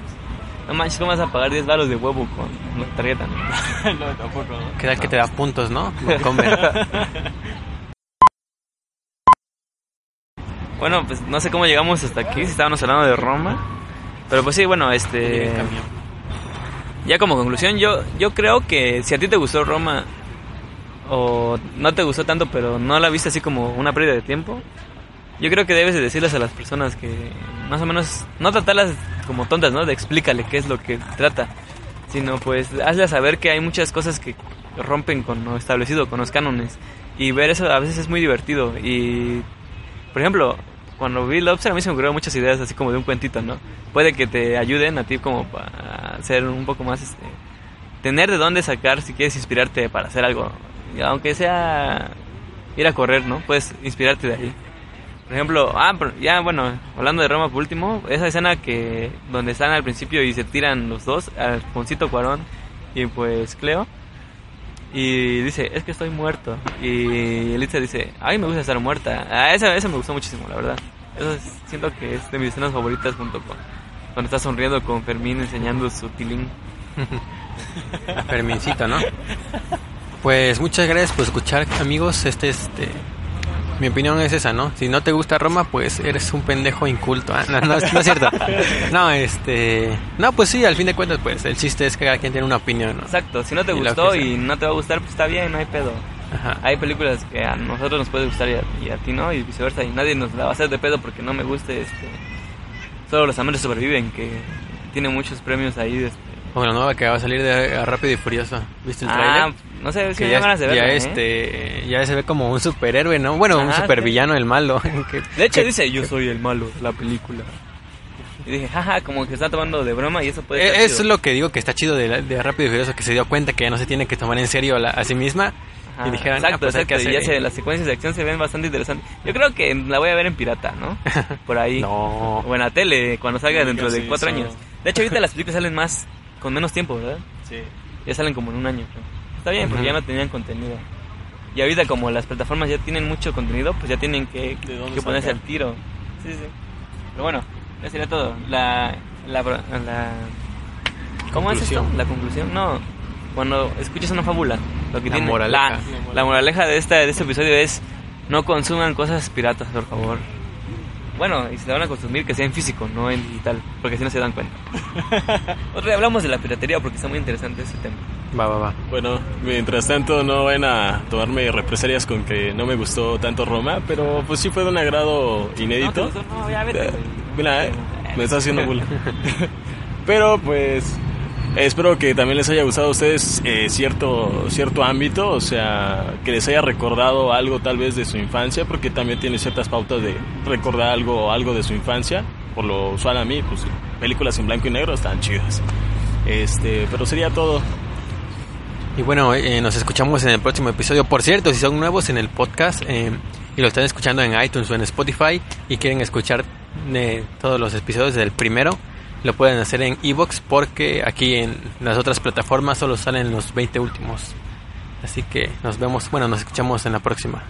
No manches, ¿cómo vas a pagar 10 varos de huevo con tarjeta? no? <laughs> no, tampoco. ¿Qué tal que te da puntos, no? <laughs> Comer. Bueno, pues no sé cómo llegamos hasta aquí, si estábamos hablando de Roma. Pero pues sí, bueno, este... Ya como conclusión, yo, yo creo que si a ti te gustó Roma o no te gustó tanto, pero no la viste así como una pérdida de tiempo, yo creo que debes de decirles a las personas que más o menos, no tratarlas como tontas, ¿no? De explícale qué es lo que trata, sino pues hazle saber que hay muchas cosas que rompen con lo establecido, con los cánones. Y ver eso a veces es muy divertido. Y, por ejemplo, cuando vi Lobster a mí se me ocurrieron muchas ideas así como de un cuentito, ¿no? Puede que te ayuden a ti como para ser un poco más, este, tener de dónde sacar si quieres inspirarte para hacer algo. Aunque sea ir a correr, ¿no? Puedes inspirarte de ahí. Por ejemplo, ah, ya bueno, hablando de Roma por último, esa escena que donde están al principio y se tiran los dos, Alfonsito Cuarón y pues Cleo. Y dice, es que estoy muerto. Y Elitza dice, ay, me gusta estar muerta. Ah, esa, esa me gustó muchísimo, la verdad. Eso es- siento que es de mis escenas favoritas junto con cuando está sonriendo con Fermín enseñando su tilín. Fermincito, ¿no? Pues muchas gracias por escuchar, amigos. Este, este, mi opinión es esa, ¿no? Si no te gusta Roma, pues eres un pendejo inculto. Ah, <laughs> No, no, es- no es cierto. No, este, no, pues sí, al fin de cuentas, pues el chiste es que cada quien tiene una opinión, ¿no? Exacto, si no te Y gustó y no te va a gustar, pues está bien, no hay pedo. Ajá. Hay películas que a nosotros nos puede gustar y a, y a ti no, y viceversa, y nadie nos la va a hacer de pedo porque no me guste este. Solo los amantes sobreviven, que tiene muchos premios ahí. Este. Como la nueva que va a salir de a Rápido y Furioso. ¿Viste el Ah, trailer? no sé, si que ya, de verla, ya ¿eh? este ya se ve como un superhéroe, ¿no? Bueno, un supervillano el malo. <laughs> que- De hecho, que- dice: Yo soy el malo de la película. Y dije, jaja, como que está tomando de broma y eso puede Eh, ser. Eso es lo que digo que está chido de, de Rápido y Furioso, que se dio cuenta que ya no se tiene que tomar en serio a, la- a sí misma. y dijeron, exacto, ah, pues hay que exacto. Y ya se, las secuencias de acción se ven bastante interesantes. Yo creo que la voy a ver en pirata, ¿no? <laughs> Por ahí. No. O en la tele, cuando salga dentro de cuatro años. De hecho, ahorita las películas salen más, con menos tiempo, ¿verdad? Sí. Ya salen como en un año. creo. Está bien, porque ya no tenían contenido. Y ahorita como las plataformas ya tienen mucho contenido, pues ya tienen que, ¿De dónde que ponerse al tiro. Sí, sí. Pero bueno, ya sería todo. La... la, la ¿Cómo es esto? Conclusión. La conclusión. No, cuando escuchas una fábula, lo que La tiene... moraleja. La, la moraleja de, esta, de este episodio es no consuman cosas piratas, por favor. Bueno, y la van a consumir, que sea en físico, no en digital, porque si no se dan cuenta. <laughs> Otro día hablamos de la piratería porque está muy interesante ese tema. Va, va, va. Bueno, mientras tanto no van a tomarme represalias con que no me gustó tanto Roma, pero pues sí fue de un agrado inédito. No, gustó, no, ya vete. Mira, eh, me está haciendo bulla. <laughs> pero pues espero que también les haya gustado a ustedes eh, cierto cierto ámbito, o sea, que les haya recordado algo tal vez de su infancia, porque también tiene ciertas pautas de recordar algo algo de su infancia. Por lo usual a mí, pues películas en blanco y negro están chidas. Este, pero sería todo. Y bueno, eh, nos escuchamos en el próximo episodio. Por cierto, si son nuevos en el podcast eh, y lo están escuchando en iTunes o en Spotify y quieren escuchar eh, todos los episodios del primero, lo pueden hacer en Evox porque aquí en las otras plataformas solo salen los 20 últimos. Así que nos vemos, bueno, nos escuchamos en la próxima.